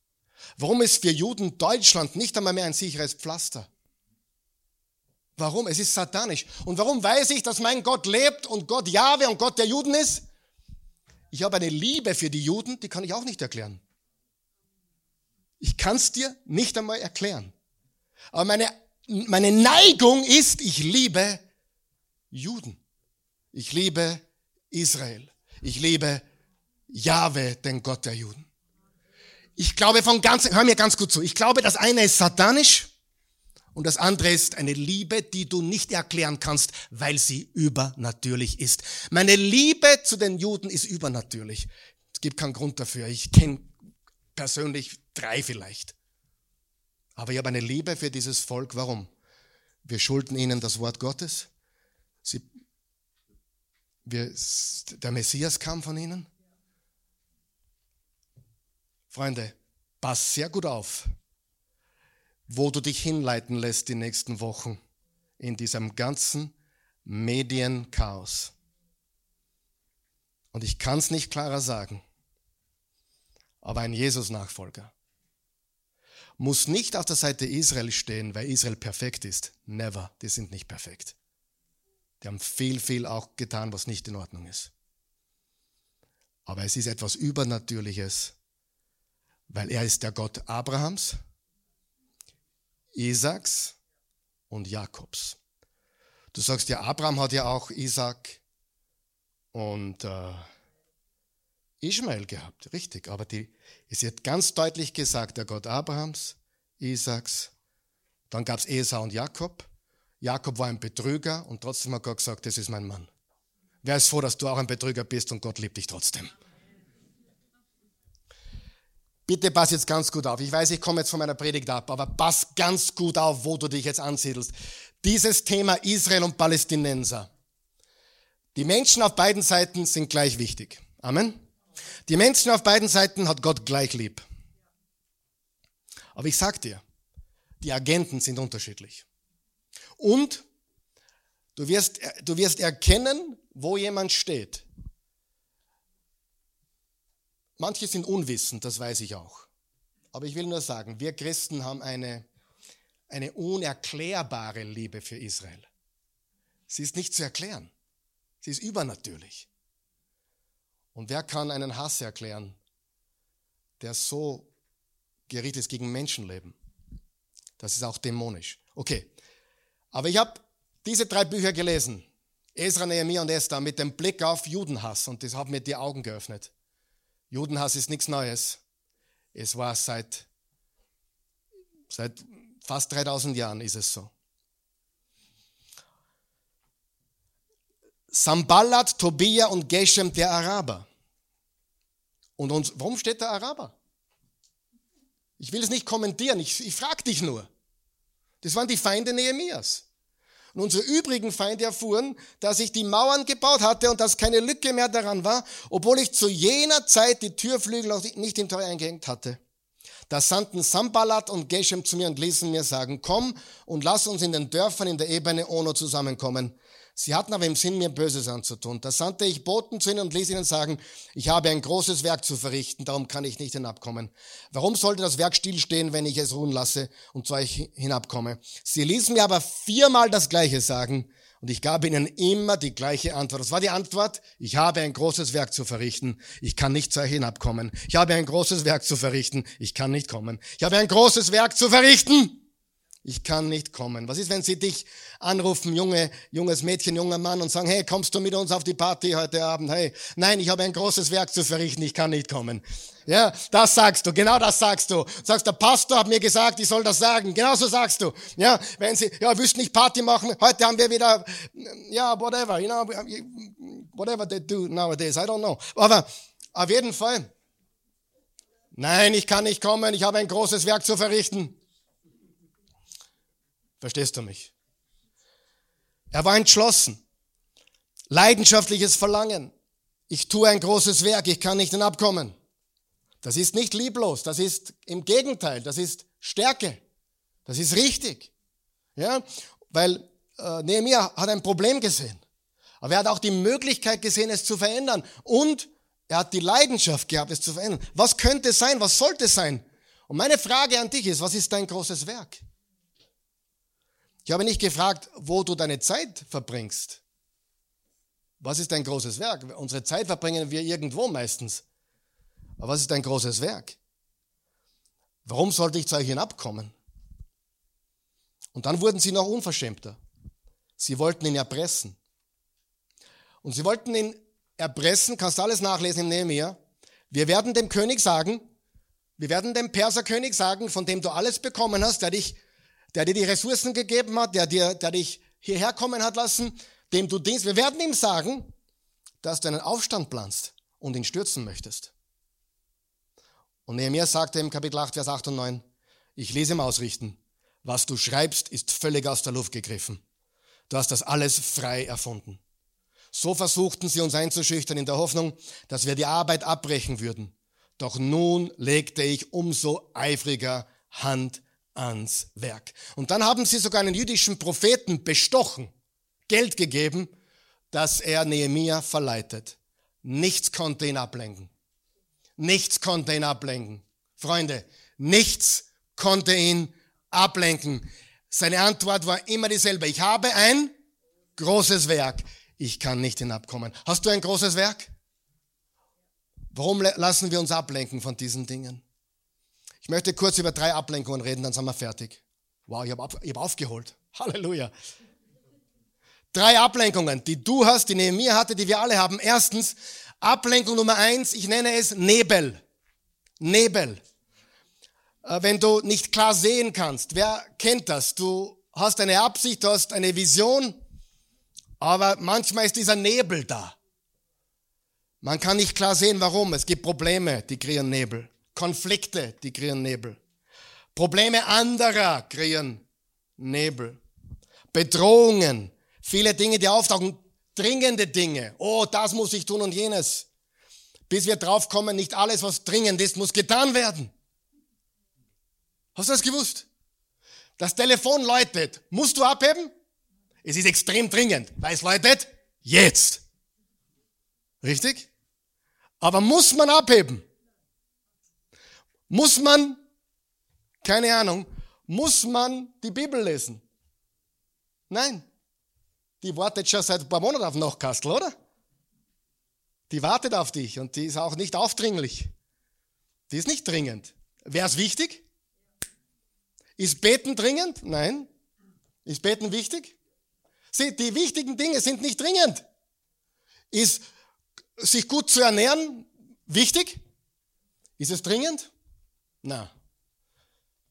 Warum ist für Juden Deutschland nicht einmal mehr ein sicheres Pflaster? Warum? Es ist satanisch. Und warum weiß ich, dass mein Gott lebt und Gott Jahwe und Gott der Juden ist? Ich habe eine Liebe für die Juden, die kann ich auch nicht erklären. Ich kann es dir nicht einmal erklären. Aber meine, meine Neigung ist, ich liebe Juden. Ich liebe Israel. Ich liebe Jahwe, den Gott der Juden. Ich glaube von ganzem, hör mir ganz gut zu, ich glaube, das eine ist satanisch und das andere ist eine Liebe, die du nicht erklären kannst, weil sie übernatürlich ist. Meine Liebe zu den Juden ist übernatürlich. Es gibt keinen Grund dafür. Ich kenne persönlich drei vielleicht. Aber ich habe eine Liebe für dieses Volk. Warum? Wir schulden ihnen das Wort Gottes. Sie, wir, der Messias kam von ihnen. Freunde, pass sehr gut auf wo du dich hinleiten lässt die nächsten Wochen in diesem ganzen Medienchaos. Und ich kann es nicht klarer sagen, aber ein Jesus-Nachfolger muss nicht auf der Seite Israel stehen, weil Israel perfekt ist. Never, die sind nicht perfekt. Die haben viel, viel auch getan, was nicht in Ordnung ist. Aber es ist etwas Übernatürliches, weil er ist der Gott Abrahams, Isaaks und Jakobs. Du sagst ja, Abraham hat ja auch Isaac und äh, Ishmael gehabt, richtig. Aber die, es wird ganz deutlich gesagt, der Gott Abrahams, Isaaks, dann gab es Esau und Jakob. Jakob war ein Betrüger und trotzdem hat Gott gesagt, das ist mein Mann. Wer ist froh, dass du auch ein Betrüger bist und Gott liebt dich trotzdem? Bitte pass jetzt ganz gut auf. Ich weiß, ich komme jetzt von meiner Predigt ab, aber pass ganz gut auf, wo du dich jetzt ansiedelst. Dieses Thema Israel und Palästinenser. Die Menschen auf beiden Seiten sind gleich wichtig. Amen. Die Menschen auf beiden Seiten hat Gott gleich lieb. Aber ich sag dir, die Agenten sind unterschiedlich. Und du wirst, du wirst erkennen, wo jemand steht. Manche sind unwissend, das weiß ich auch. Aber ich will nur sagen, wir Christen haben eine, eine unerklärbare Liebe für Israel. Sie ist nicht zu erklären. Sie ist übernatürlich. Und wer kann einen Hass erklären, der so gerichtet ist gegen Menschenleben? Das ist auch dämonisch. Okay. Aber ich habe diese drei Bücher gelesen. Esra, Nehemiah und Esther mit dem Blick auf Judenhass und das hat mir die Augen geöffnet. Judenhass ist nichts Neues. Es war seit, seit fast 3000 Jahren ist es so. Samballat, Tobia und Geshem der Araber. Und uns, warum steht der Araber? Ich will es nicht kommentieren, ich, ich frage dich nur. Das waren die Feinde Nehemias. Und unsere übrigen Feinde erfuhren, dass ich die Mauern gebaut hatte und dass keine Lücke mehr daran war, obwohl ich zu jener Zeit die Türflügel noch nicht im Tor eingehängt hatte. Da sandten Sambalat und Geshem zu mir und ließen mir sagen, komm und lass uns in den Dörfern in der Ebene Ono zusammenkommen. Sie hatten aber im Sinn, mir Böses anzutun. Da sandte ich Boten zu ihnen und ließ ihnen sagen, ich habe ein großes Werk zu verrichten, darum kann ich nicht hinabkommen. Warum sollte das Werk stillstehen, wenn ich es ruhen lasse und zu euch hinabkomme? Sie ließen mir aber viermal das Gleiche sagen und ich gab ihnen immer die gleiche Antwort. Das war die Antwort, ich habe ein großes Werk zu verrichten, ich kann nicht zu euch hinabkommen. Ich habe ein großes Werk zu verrichten, ich kann nicht kommen. Ich habe ein großes Werk zu verrichten ich kann nicht kommen. Was ist, wenn sie dich anrufen, junge, junges Mädchen, junger Mann, und sagen, hey, kommst du mit uns auf die Party heute Abend? Hey, nein, ich habe ein großes Werk zu verrichten, ich kann nicht kommen. Ja, das sagst du, genau das sagst du. Sagst, der Pastor hat mir gesagt, ich soll das sagen. Genauso sagst du. Ja, wenn sie, ja, willst nicht Party machen, heute haben wir wieder, ja, whatever, you know, whatever they do nowadays, I don't know. Aber auf jeden Fall, nein, ich kann nicht kommen, ich habe ein großes Werk zu verrichten. Verstehst du mich? Er war entschlossen. Leidenschaftliches Verlangen. Ich tue ein großes Werk, ich kann nicht hinabkommen. Das ist nicht lieblos, das ist im Gegenteil, das ist Stärke. Das ist richtig. Ja, weil äh, Nehemiah hat ein Problem gesehen. Aber er hat auch die Möglichkeit gesehen, es zu verändern. Und er hat die Leidenschaft gehabt, es zu verändern. Was könnte sein? Was sollte sein? Und meine Frage an dich ist, was ist dein großes Werk? Ich habe nicht gefragt, wo du deine Zeit verbringst. Was ist dein großes Werk? Unsere Zeit verbringen wir irgendwo meistens. Aber was ist dein großes Werk? Warum sollte ich zu euch hinabkommen? Und dann wurden sie noch unverschämter. Sie wollten ihn erpressen. Und sie wollten ihn erpressen, kannst du alles nachlesen im Nehemiah. Wir werden dem König sagen, wir werden dem Perserkönig sagen, von dem du alles bekommen hast, der dich der dir die Ressourcen gegeben hat, der, dir, der dich hierher kommen hat lassen, dem du dienst. Wir werden ihm sagen, dass du einen Aufstand planst und ihn stürzen möchtest. Und Nehemiah sagte im Kapitel 8, Vers 8 und 9, ich lese ihm ausrichten, was du schreibst, ist völlig aus der Luft gegriffen. Du hast das alles frei erfunden. So versuchten sie uns einzuschüchtern in der Hoffnung, dass wir die Arbeit abbrechen würden. Doch nun legte ich umso eifriger Hand ans Werk. Und dann haben sie sogar einen jüdischen Propheten bestochen, Geld gegeben, dass er Nehemia verleitet. Nichts konnte ihn ablenken. Nichts konnte ihn ablenken. Freunde, nichts konnte ihn ablenken. Seine Antwort war immer dieselbe. Ich habe ein großes Werk. Ich kann nicht hinabkommen. Hast du ein großes Werk? Warum lassen wir uns ablenken von diesen Dingen? Ich möchte kurz über drei Ablenkungen reden, dann sind wir fertig. Wow, ich habe hab aufgeholt. Halleluja. Drei Ablenkungen, die du hast, die neben mir hatte, die wir alle haben. Erstens, Ablenkung Nummer eins, ich nenne es Nebel. Nebel. Äh, wenn du nicht klar sehen kannst, wer kennt das? Du hast eine Absicht, du hast eine Vision, aber manchmal ist dieser Nebel da. Man kann nicht klar sehen, warum. Es gibt Probleme, die kreieren Nebel. Konflikte, die kreieren Nebel. Probleme anderer kreieren Nebel. Bedrohungen, viele Dinge, die auftauchen, dringende Dinge. Oh, das muss ich tun und jenes. Bis wir draufkommen, nicht alles, was dringend ist, muss getan werden. Hast du das gewusst? Das Telefon läutet. Musst du abheben? Es ist extrem dringend, weil es läutet jetzt. Richtig? Aber muss man abheben? Muss man, keine Ahnung, muss man die Bibel lesen? Nein. Die wartet schon seit ein paar Monaten auf Nachkastel, oder? Die wartet auf dich und die ist auch nicht aufdringlich. Die ist nicht dringend. Wäre es wichtig? Ist Beten dringend? Nein. Ist Beten wichtig? Sieh, die wichtigen Dinge sind nicht dringend. Ist sich gut zu ernähren wichtig? Ist es dringend? Na,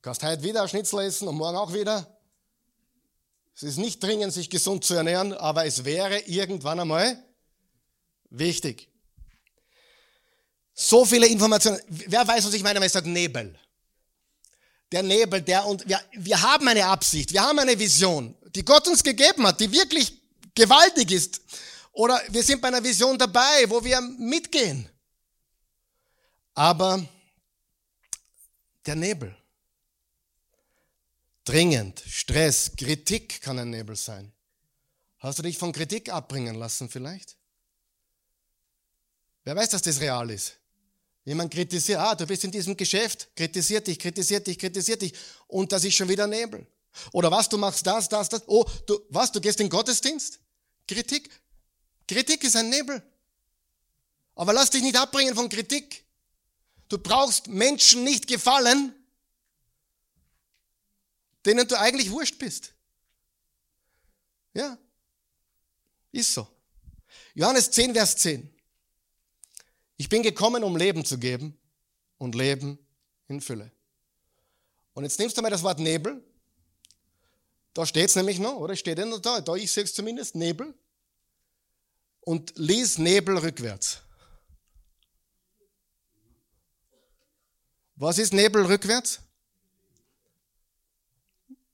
kannst heute wieder Schnitzel essen und morgen auch wieder. Es ist nicht dringend, sich gesund zu ernähren, aber es wäre irgendwann einmal wichtig. So viele Informationen. Wer weiß, was ich meine, wenn ich sage Nebel? Der Nebel, der und wir, wir haben eine Absicht, wir haben eine Vision, die Gott uns gegeben hat, die wirklich gewaltig ist. Oder wir sind bei einer Vision dabei, wo wir mitgehen. Aber der Nebel. Dringend, Stress, Kritik kann ein Nebel sein. Hast du dich von Kritik abbringen lassen vielleicht? Wer weiß, dass das real ist? Jemand kritisiert, ah, du bist in diesem Geschäft, kritisiert dich, kritisiert dich, kritisiert dich und das ist schon wieder Nebel. Oder was, du machst das, das, das. Oh, du, was, du gehst in Gottesdienst? Kritik. Kritik ist ein Nebel. Aber lass dich nicht abbringen von Kritik. Du brauchst Menschen nicht gefallen, denen du eigentlich wurscht bist. Ja, ist so. Johannes 10, Vers 10. Ich bin gekommen, um Leben zu geben und Leben in Fülle. Und jetzt nimmst du mal das Wort Nebel. Da steht es nämlich noch, oder steht noch da? Da ich sehe es zumindest, Nebel. Und lies Nebel rückwärts. Was ist Nebel rückwärts?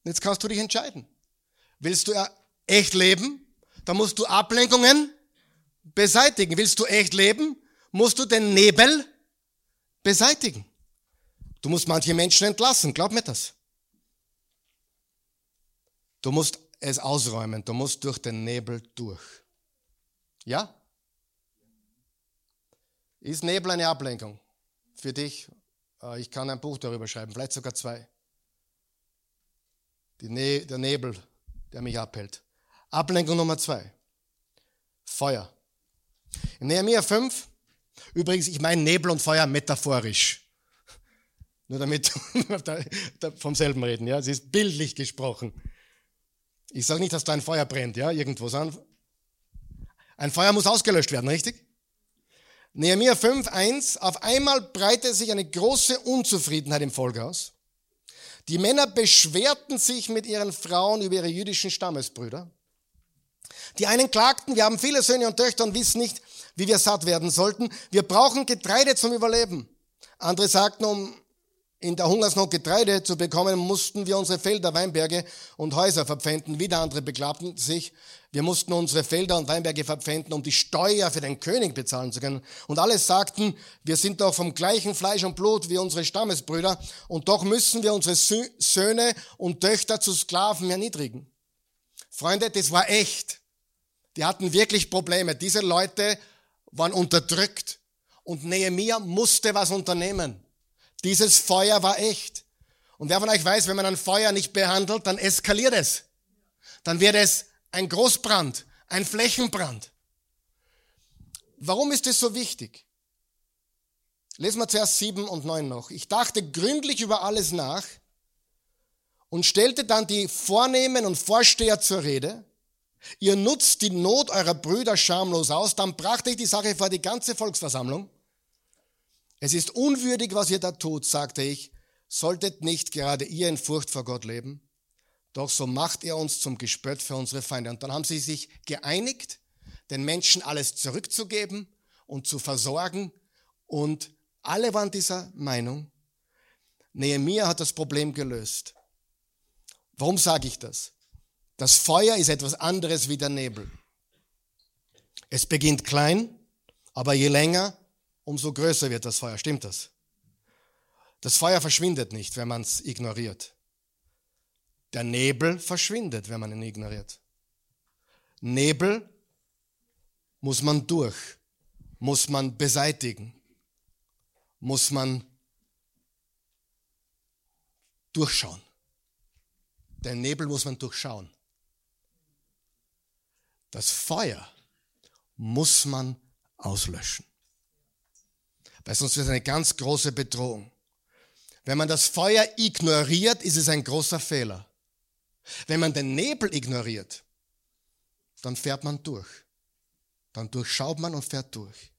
Jetzt kannst du dich entscheiden. Willst du echt leben? Dann musst du Ablenkungen beseitigen. Willst du echt leben? Musst du den Nebel beseitigen. Du musst manche Menschen entlassen, glaub mir das. Du musst es ausräumen, du musst durch den Nebel durch. Ja? Ist Nebel eine Ablenkung für dich äh, ich kann ein Buch darüber schreiben, vielleicht sogar zwei. Ne der Nebel, der mich abhält. Ablenkung Nummer zwei. Feuer. In Nehemiah 5, übrigens, ich meine Nebel und Feuer metaphorisch. Nur damit vom selben reden, ja. Es ist bildlich gesprochen. Ich sage nicht, dass da ein Feuer brennt, ja, irgendwo, ein Feuer muss ausgelöscht werden, richtig? Nehemiah 5, 1, auf einmal breitete sich eine große Unzufriedenheit im Volk aus. Die Männer beschwerten sich mit ihren Frauen über ihre jüdischen Stammesbrüder. Die einen klagten, wir haben viele Söhne und Töchter und wissen nicht, wie wir satt werden sollten. Wir brauchen Getreide zum Überleben. Andere sagten, um in der Hungersnot Getreide zu bekommen, mussten wir unsere Felder, Weinberge und Häuser verpfänden. Wieder andere beklagten sich, wir mussten unsere Felder und Weinberge verpfänden, um die Steuer für den König bezahlen zu können. Und alle sagten, wir sind doch vom gleichen Fleisch und Blut wie unsere Stammesbrüder und doch müssen wir unsere Söhne und Töchter zu Sklaven erniedrigen. Freunde, das war echt. Die hatten wirklich Probleme. Diese Leute waren unterdrückt und Nehemiah musste was unternehmen. Dieses Feuer war echt. Und wer von euch weiß, wenn man ein Feuer nicht behandelt, dann eskaliert es. Dann wird es ein Großbrand, ein Flächenbrand. Warum ist es so wichtig? Lesen wir zuerst 7 und 9 noch. Ich dachte gründlich über alles nach und stellte dann die Vornehmen und Vorsteher zur Rede. Ihr nutzt die Not eurer Brüder schamlos aus. Dann brachte ich die Sache vor die ganze Volksversammlung. Es ist unwürdig, was ihr da tut, sagte ich. Solltet nicht gerade ihr in Furcht vor Gott leben? Doch so macht er uns zum Gespött für unsere Feinde. Und dann haben sie sich geeinigt, den Menschen alles zurückzugeben und zu versorgen. Und alle waren dieser Meinung. Nehemiah hat das Problem gelöst. Warum sage ich das? Das Feuer ist etwas anderes wie der Nebel. Es beginnt klein, aber je länger, umso größer wird das Feuer. Stimmt das? Das Feuer verschwindet nicht, wenn man es ignoriert. Der Nebel verschwindet, wenn man ihn ignoriert. Nebel muss man durch, muss man beseitigen, muss man durchschauen. Den Nebel muss man durchschauen. Das Feuer muss man auslöschen. Weil sonst wird es eine ganz große Bedrohung. Wenn man das Feuer ignoriert, ist es ein großer Fehler. Wenn man den Nebel ignoriert, dann fährt man durch. Dann durchschaut man und fährt durch.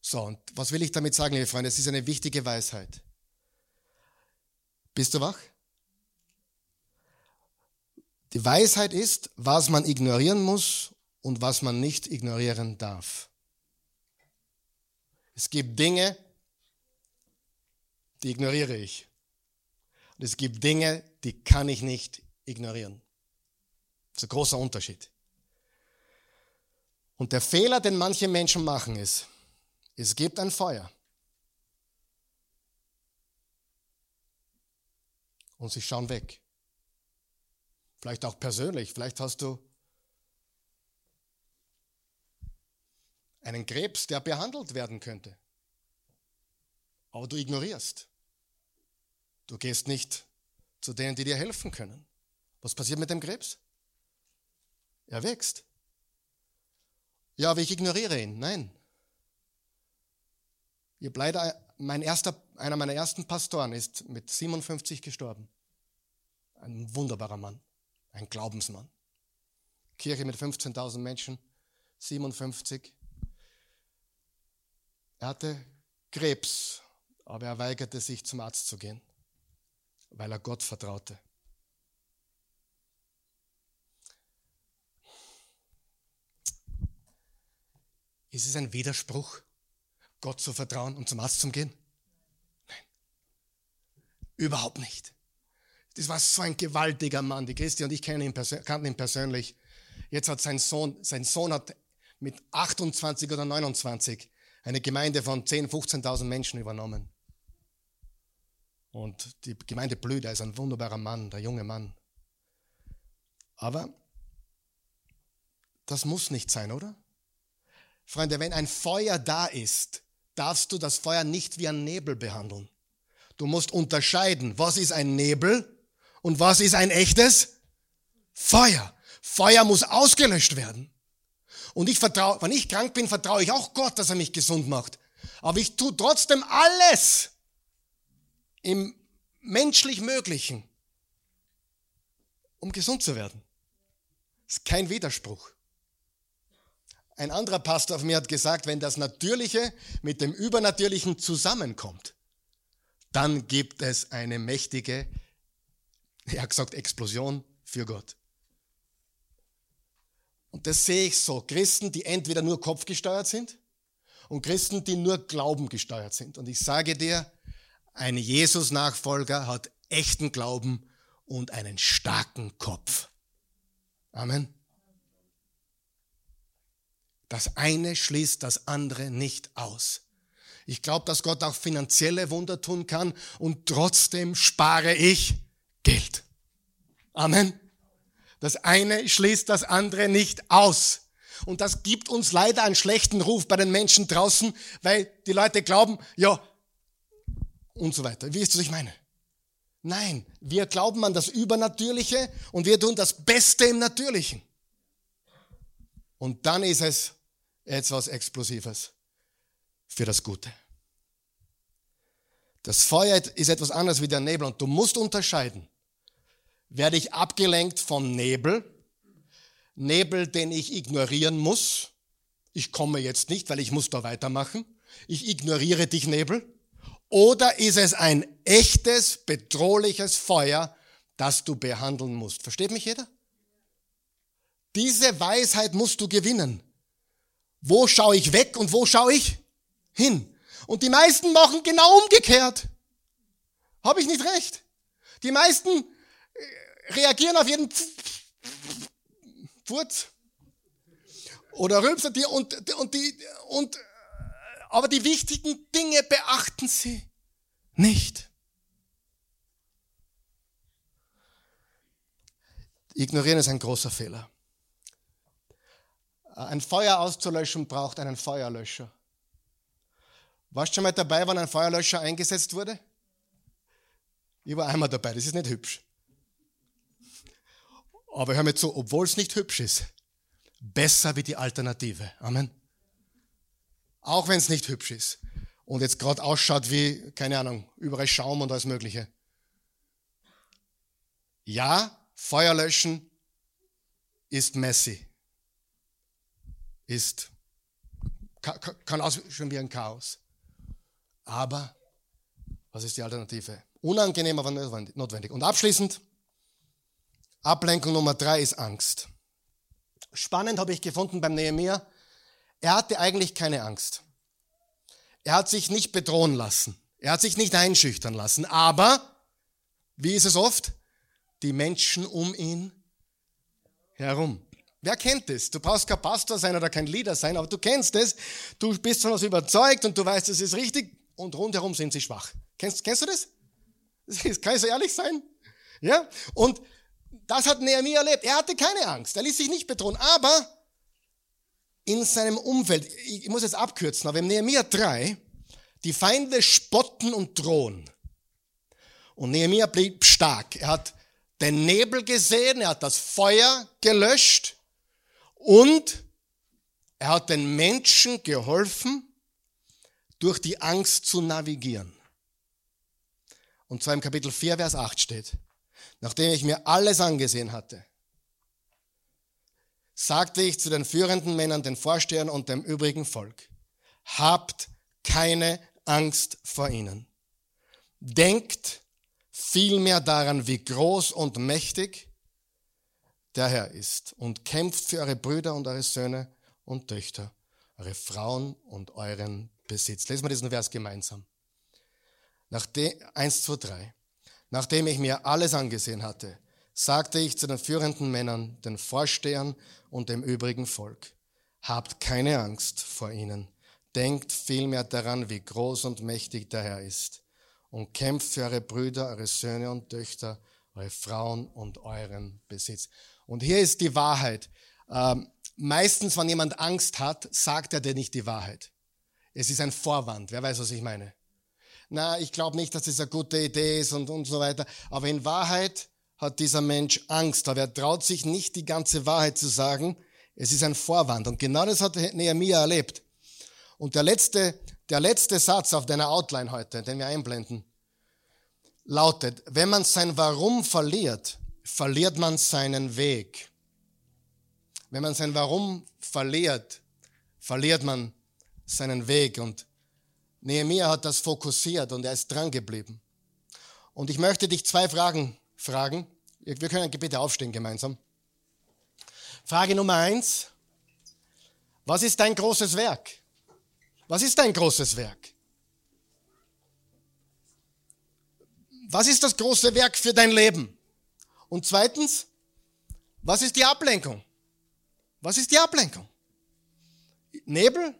So, und was will ich damit sagen, liebe Freunde? Es ist eine wichtige Weisheit. Bist du wach? Die Weisheit ist, was man ignorieren muss und was man nicht ignorieren darf. Es gibt Dinge, die ignoriere ich. Und es gibt Dinge, die kann ich nicht ignorieren. Das ist ein großer Unterschied. Und der Fehler, den manche Menschen machen, ist, es gibt ein Feuer. Und sie schauen weg. Vielleicht auch persönlich. Vielleicht hast du einen Krebs, der behandelt werden könnte. Aber du ignorierst. Du gehst nicht zu denen, die dir helfen können. Was passiert mit dem Krebs? Er wächst. Ja, aber ich ignoriere ihn. Nein. Habe leider, mein erster, einer meiner ersten Pastoren ist mit 57 gestorben. Ein wunderbarer Mann, ein Glaubensmann. Kirche mit 15.000 Menschen, 57. Er hatte Krebs, aber er weigerte sich zum Arzt zu gehen, weil er Gott vertraute. Ist es ein Widerspruch, Gott zu vertrauen und zum Arzt zu gehen? Nein. Überhaupt nicht. Das war so ein gewaltiger Mann. Die Christi und ich ihn kannten ihn persönlich. Jetzt hat sein Sohn, sein Sohn hat mit 28 oder 29 eine Gemeinde von 10.000, 15.000 Menschen übernommen. Und die Gemeinde blüht, er ist ein wunderbarer Mann, der junge Mann. Aber das muss nicht sein, oder? Freunde, wenn ein Feuer da ist, darfst du das Feuer nicht wie ein Nebel behandeln. Du musst unterscheiden, was ist ein Nebel und was ist ein echtes Feuer. Feuer muss ausgelöscht werden. Und ich vertraue, wenn ich krank bin, vertraue ich auch Gott, dass er mich gesund macht. Aber ich tue trotzdem alles im menschlich Möglichen, um gesund zu werden. Das ist kein Widerspruch. Ein anderer Pastor von mir hat gesagt, wenn das Natürliche mit dem Übernatürlichen zusammenkommt, dann gibt es eine mächtige, er hat gesagt, Explosion für Gott. Und das sehe ich so. Christen, die entweder nur kopfgesteuert sind und Christen, die nur Glauben gesteuert sind. Und ich sage dir, ein Jesus-Nachfolger hat echten Glauben und einen starken Kopf. Amen. Das eine schließt das andere nicht aus. Ich glaube, dass Gott auch finanzielle Wunder tun kann und trotzdem spare ich Geld. Amen. Das eine schließt das andere nicht aus. Und das gibt uns leider einen schlechten Ruf bei den Menschen draußen, weil die Leute glauben, ja, und so weiter. Wie ist das, ich meine? Nein, wir glauben an das Übernatürliche und wir tun das Beste im Natürlichen. Und dann ist es etwas Explosives für das Gute. Das Feuer ist etwas anderes wie der Nebel und du musst unterscheiden werde ich abgelenkt vom Nebel. Nebel, den ich ignorieren muss. Ich komme jetzt nicht, weil ich muss da weitermachen. Ich ignoriere dich, Nebel. Oder ist es ein echtes, bedrohliches Feuer, das du behandeln musst? Versteht mich jeder? Diese Weisheit musst du gewinnen. Wo schaue ich weg und wo schaue ich hin? Und die meisten machen genau umgekehrt. Habe ich nicht recht? Die meisten reagieren auf jeden Furz oder rülpsen die und, und die und aber die wichtigen Dinge beachten sie nicht. Ignorieren ist ein großer Fehler. Ein Feuer auszulöschen braucht einen Feuerlöscher. Warst du schon mal dabei, wann ein Feuerlöscher eingesetzt wurde? Ich war einmal dabei, das ist nicht hübsch. Aber hör mir zu, obwohl es nicht hübsch ist, besser wie die Alternative. Amen. Auch wenn es nicht hübsch ist und jetzt gerade ausschaut wie, keine Ahnung, überall Schaum und alles Mögliche. Ja, Feuer löschen ist messy. Ist, kann ausschauen wie ein Chaos. Aber, was ist die Alternative? Unangenehm, aber notwendig. Und abschließend, Ablenkung Nummer drei ist Angst. Spannend habe ich gefunden beim Nehemiah. Er hatte eigentlich keine Angst. Er hat sich nicht bedrohen lassen. Er hat sich nicht einschüchtern lassen. Aber, wie ist es oft? Die Menschen um ihn herum. Wer kennt es? Du brauchst kein Pastor sein oder kein Leader sein, aber du kennst es. Du bist von was überzeugt und du weißt, es ist richtig und rundherum sind sie schwach. Kennst, kennst du das kann ich so ehrlich sein? Ja? Und das hat Nehemiah erlebt. Er hatte keine Angst. Er ließ sich nicht bedrohen. Aber in seinem Umfeld, ich muss jetzt abkürzen, aber im Nehemiah 3, die Feinde spotten und drohen. Und Nehemiah blieb stark. Er hat den Nebel gesehen, er hat das Feuer gelöscht und er hat den Menschen geholfen, durch die Angst zu navigieren. Und zwar im Kapitel 4, Vers 8 steht, nachdem ich mir alles angesehen hatte, sagte ich zu den führenden Männern, den Vorstehern und dem übrigen Volk, habt keine Angst vor ihnen. Denkt vielmehr daran, wie groß und mächtig der Herr ist und kämpft für eure Brüder und eure Söhne und Töchter, eure Frauen und euren Besitz. Lesen wir diesen Vers gemeinsam. Nachdem, 1, 2, 3. Nachdem ich mir alles angesehen hatte, sagte ich zu den führenden Männern, den Vorstehern und dem übrigen Volk, habt keine Angst vor ihnen, denkt vielmehr daran, wie groß und mächtig der Herr ist und kämpft für eure Brüder, eure Söhne und Töchter, eure Frauen und euren Besitz. Und hier ist die Wahrheit. Ähm, meistens, wenn jemand Angst hat, sagt er dir nicht die Wahrheit. Es ist ein Vorwand. Wer weiß, was ich meine? Na, ich glaube nicht, dass das eine gute Idee ist und, und so weiter. Aber in Wahrheit hat dieser Mensch Angst, aber er traut sich nicht, die ganze Wahrheit zu sagen. Es ist ein Vorwand. Und genau das hat Nehemiah erlebt. Und der letzte, der letzte Satz auf deiner Outline heute, den wir einblenden, lautet, wenn man sein Warum verliert, verliert man seinen Weg. Wenn man sein Warum verliert, verliert man seinen Weg. Und Nehemiah hat das fokussiert und er ist dran geblieben. Und ich möchte dich zwei Fragen Fragen. Wir können bitte aufstehen gemeinsam. Frage Nummer eins. Was ist dein großes Werk? Was ist dein großes Werk? Was ist das große Werk für dein Leben? Und zweitens, was ist die Ablenkung? Was ist die Ablenkung? Nebel?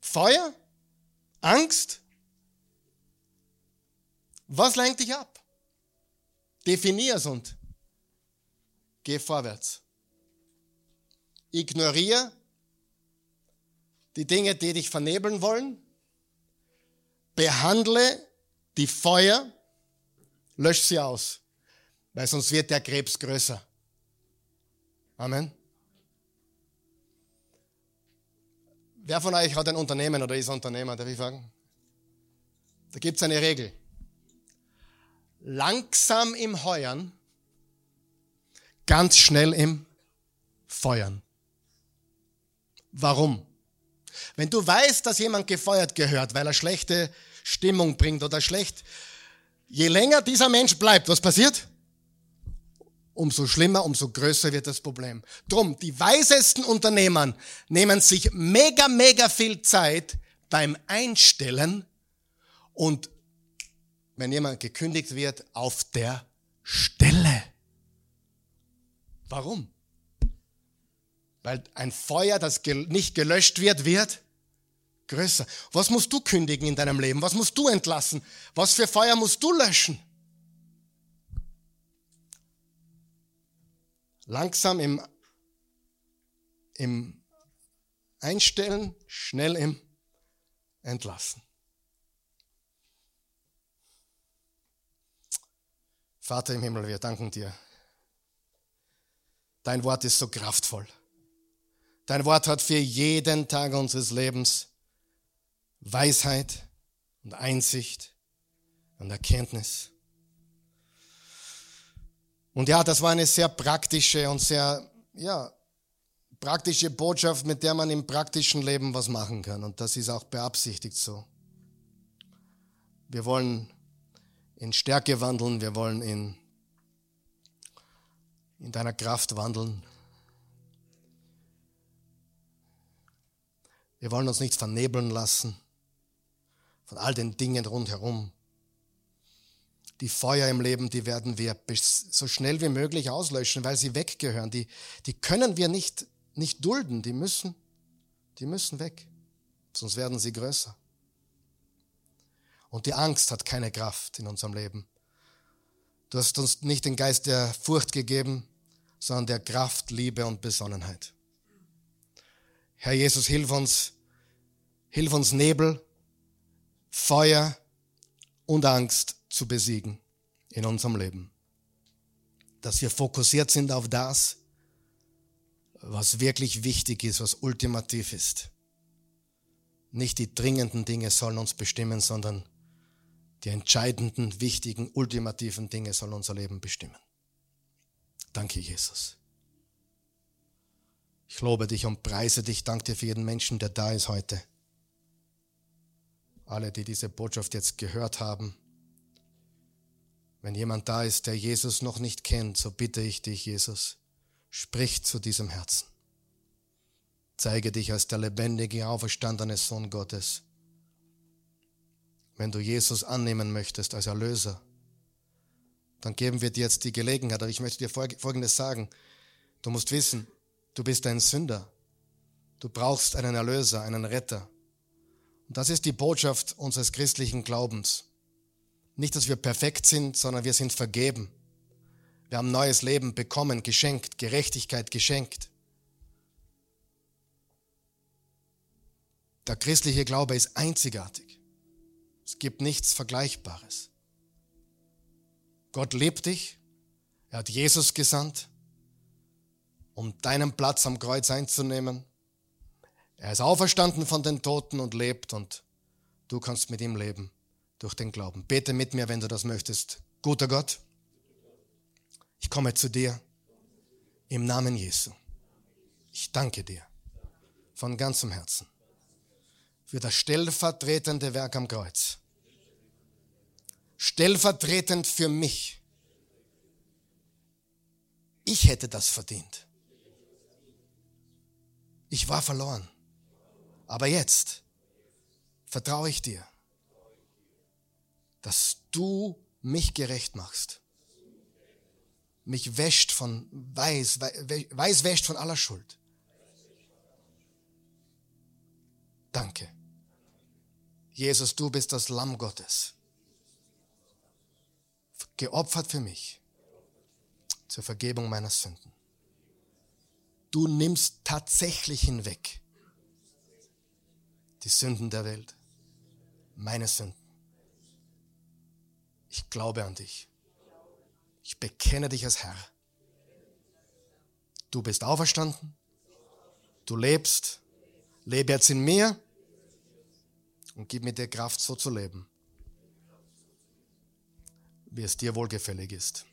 Feuer? Angst? Was lenkt dich ab? Definier es und geh vorwärts. Ignoriere die Dinge, die dich vernebeln wollen. Behandle die Feuer, lösch sie aus, weil sonst wird der Krebs größer. Amen. Wer von euch hat ein Unternehmen oder ist Unternehmer, darf ich fragen? Da gibt es eine Regel langsam im Heuern, ganz schnell im Feuern. Warum? Wenn du weißt, dass jemand gefeuert gehört, weil er schlechte Stimmung bringt oder schlecht, je länger dieser Mensch bleibt, was passiert? Umso schlimmer, umso größer wird das Problem. Drum, die weisesten Unternehmer nehmen sich mega, mega viel Zeit beim Einstellen und wenn jemand gekündigt wird, auf der Stelle. Warum? Weil ein Feuer, das nicht gelöscht wird, wird größer. Was musst du kündigen in deinem Leben? Was musst du entlassen? Was für Feuer musst du löschen? Langsam im, im Einstellen, schnell im Entlassen. Vater im Himmel, wir danken dir. Dein Wort ist so kraftvoll. Dein Wort hat für jeden Tag unseres Lebens Weisheit und Einsicht und Erkenntnis. Und ja, das war eine sehr praktische und sehr, ja, praktische Botschaft, mit der man im praktischen Leben was machen kann. Und das ist auch beabsichtigt so. Wir wollen in Stärke wandeln, wir wollen in in deiner Kraft wandeln. Wir wollen uns nicht vernebeln lassen von all den Dingen rundherum. Die Feuer im Leben, die werden wir so schnell wie möglich auslöschen, weil sie weggehören. Die, die können wir nicht, nicht dulden. Die müssen, die müssen weg. Sonst werden sie größer. Und die Angst hat keine Kraft in unserem Leben. Du hast uns nicht den Geist der Furcht gegeben, sondern der Kraft, Liebe und Besonnenheit. Herr Jesus, hilf uns, hilf uns Nebel, Feuer und Angst zu besiegen in unserem Leben. Dass wir fokussiert sind auf das, was wirklich wichtig ist, was ultimativ ist. Nicht die dringenden Dinge sollen uns bestimmen, sondern die entscheidenden, wichtigen, ultimativen Dinge sollen unser Leben bestimmen. Danke, Jesus. Ich lobe dich und preise dich. Danke dir für jeden Menschen, der da ist heute. Alle, die diese Botschaft jetzt gehört haben. Wenn jemand da ist, der Jesus noch nicht kennt, so bitte ich dich, Jesus, sprich zu diesem Herzen. Zeige dich als der lebendige, auferstandene Sohn Gottes. Wenn du Jesus annehmen möchtest als Erlöser, dann geben wir dir jetzt die Gelegenheit. Aber ich möchte dir Folgendes sagen. Du musst wissen, du bist ein Sünder. Du brauchst einen Erlöser, einen Retter. Und das ist die Botschaft unseres christlichen Glaubens. Nicht, dass wir perfekt sind, sondern wir sind vergeben. Wir haben neues Leben bekommen, geschenkt, Gerechtigkeit geschenkt. Der christliche Glaube ist einzigartig. Es gibt nichts Vergleichbares. Gott liebt dich. Er hat Jesus gesandt, um deinen Platz am Kreuz einzunehmen. Er ist auferstanden von den Toten und lebt und du kannst mit ihm leben durch den Glauben. Bete mit mir, wenn du das möchtest. Guter Gott, ich komme zu dir im Namen Jesu. Ich danke dir von ganzem Herzen für das stellvertretende Werk am Kreuz. Stellvertretend für mich. Ich hätte das verdient. Ich war verloren. Aber jetzt vertraue ich dir dass du mich gerecht machst. Mich wäscht von weiß, weiß wäscht von aller Schuld. Danke. Jesus, du bist das Lamm Gottes. Geopfert für mich zur Vergebung meiner Sünden. Du nimmst tatsächlich hinweg die Sünden der Welt, meine Sünden. Ich glaube an dich. Ich bekenne dich als Herr. Du bist auferstanden. Du lebst. Lebe jetzt in mir und gib mir die Kraft, so zu leben, wie es dir wohlgefällig ist.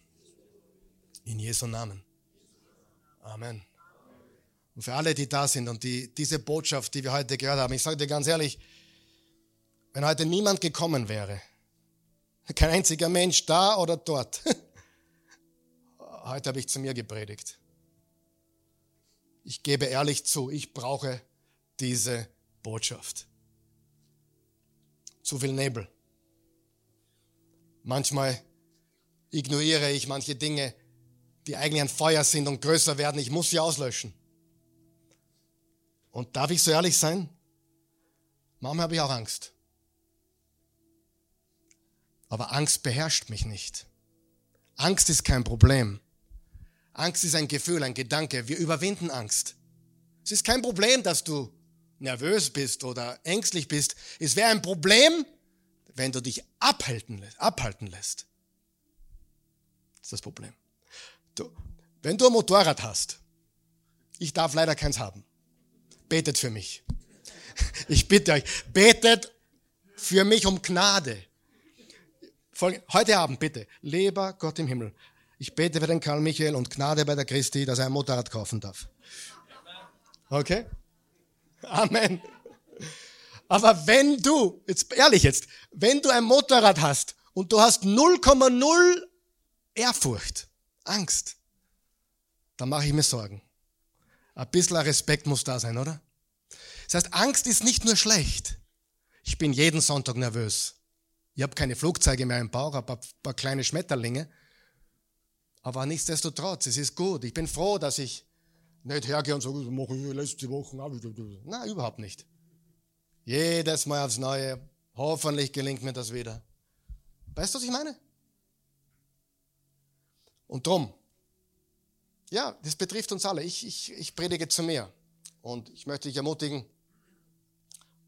In Jesu Namen. Amen. Und für alle, die da sind und die, diese Botschaft, die wir heute gehört haben, ich sage dir ganz ehrlich, wenn heute niemand gekommen wäre, kein einziger Mensch da oder dort. Heute habe ich zu mir gepredigt. Ich gebe ehrlich zu, ich brauche diese Botschaft. Zu viel Nebel. Manchmal ignoriere ich manche Dinge, die eigentlich ein Feuer sind und größer werden. Ich muss sie auslöschen. Und darf ich so ehrlich sein? Manchmal habe ich auch Angst. Aber Angst beherrscht mich nicht. Angst ist kein Problem. Angst ist ein Gefühl, ein Gedanke. Wir überwinden Angst. Es ist kein Problem, dass du nervös bist oder ängstlich bist. Es wäre ein Problem, wenn du dich abhalten, abhalten lässt. Das ist das Problem. Du, wenn du ein Motorrad hast, ich darf leider keins haben, betet für mich. Ich bitte euch, betet für mich um Gnade. Heute Abend bitte, lieber Gott im Himmel, ich bete für den Karl Michael und Gnade bei der Christi, dass er ein Motorrad kaufen darf. Okay? Amen. Aber wenn du, jetzt ehrlich jetzt, wenn du ein Motorrad hast und du hast 0,0 Ehrfurcht, Angst, dann mache ich mir Sorgen. Ein bisschen Respekt muss da sein, oder? Das heißt, Angst ist nicht nur schlecht. Ich bin jeden Sonntag nervös. Ich habe keine Flugzeuge mehr im Bauch, ein paar kleine Schmetterlinge. Aber nichtsdestotrotz, es ist gut. Ich bin froh, dass ich nicht hergehe und sage, das mache ich letzte Woche. Nein, überhaupt nicht. Jedes Mal aufs Neue. Hoffentlich gelingt mir das wieder. Weißt du, was ich meine? Und drum, ja, das betrifft uns alle. Ich, ich, ich predige zu mir. Und ich möchte dich ermutigen,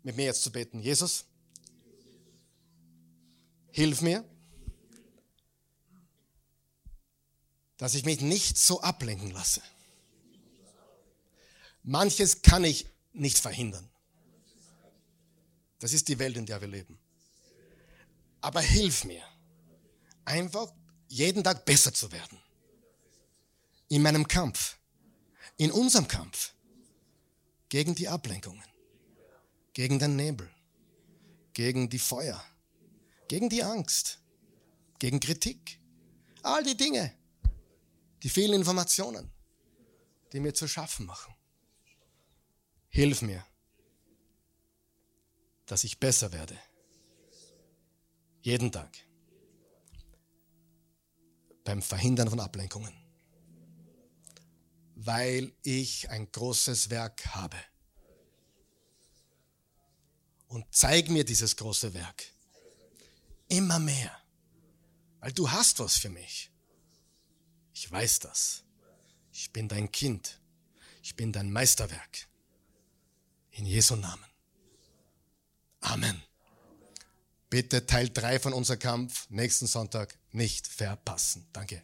mit mir jetzt zu beten. Jesus, hilf mir, dass ich mich nicht so ablenken lasse. Manches kann ich nicht verhindern. Das ist die Welt, in der wir leben. Aber hilf mir, einfach jeden Tag besser zu werden. In meinem Kampf, in unserem Kampf gegen die Ablenkungen, gegen den Nebel, gegen die Feuer, gegen die Angst, gegen Kritik. All die Dinge, die vielen Informationen, die mir zu schaffen machen. Hilf mir, dass ich besser werde. Jeden Tag. Beim Verhindern von Ablenkungen. Weil ich ein großes Werk habe. Und zeig mir dieses große Werk. Immer mehr. Weil du hast was für mich. Ich weiß das. Ich bin dein Kind. Ich bin dein Meisterwerk. In Jesu Namen. Amen. Bitte Teil 3 von unserem Kampf nächsten Sonntag nicht verpassen. Danke.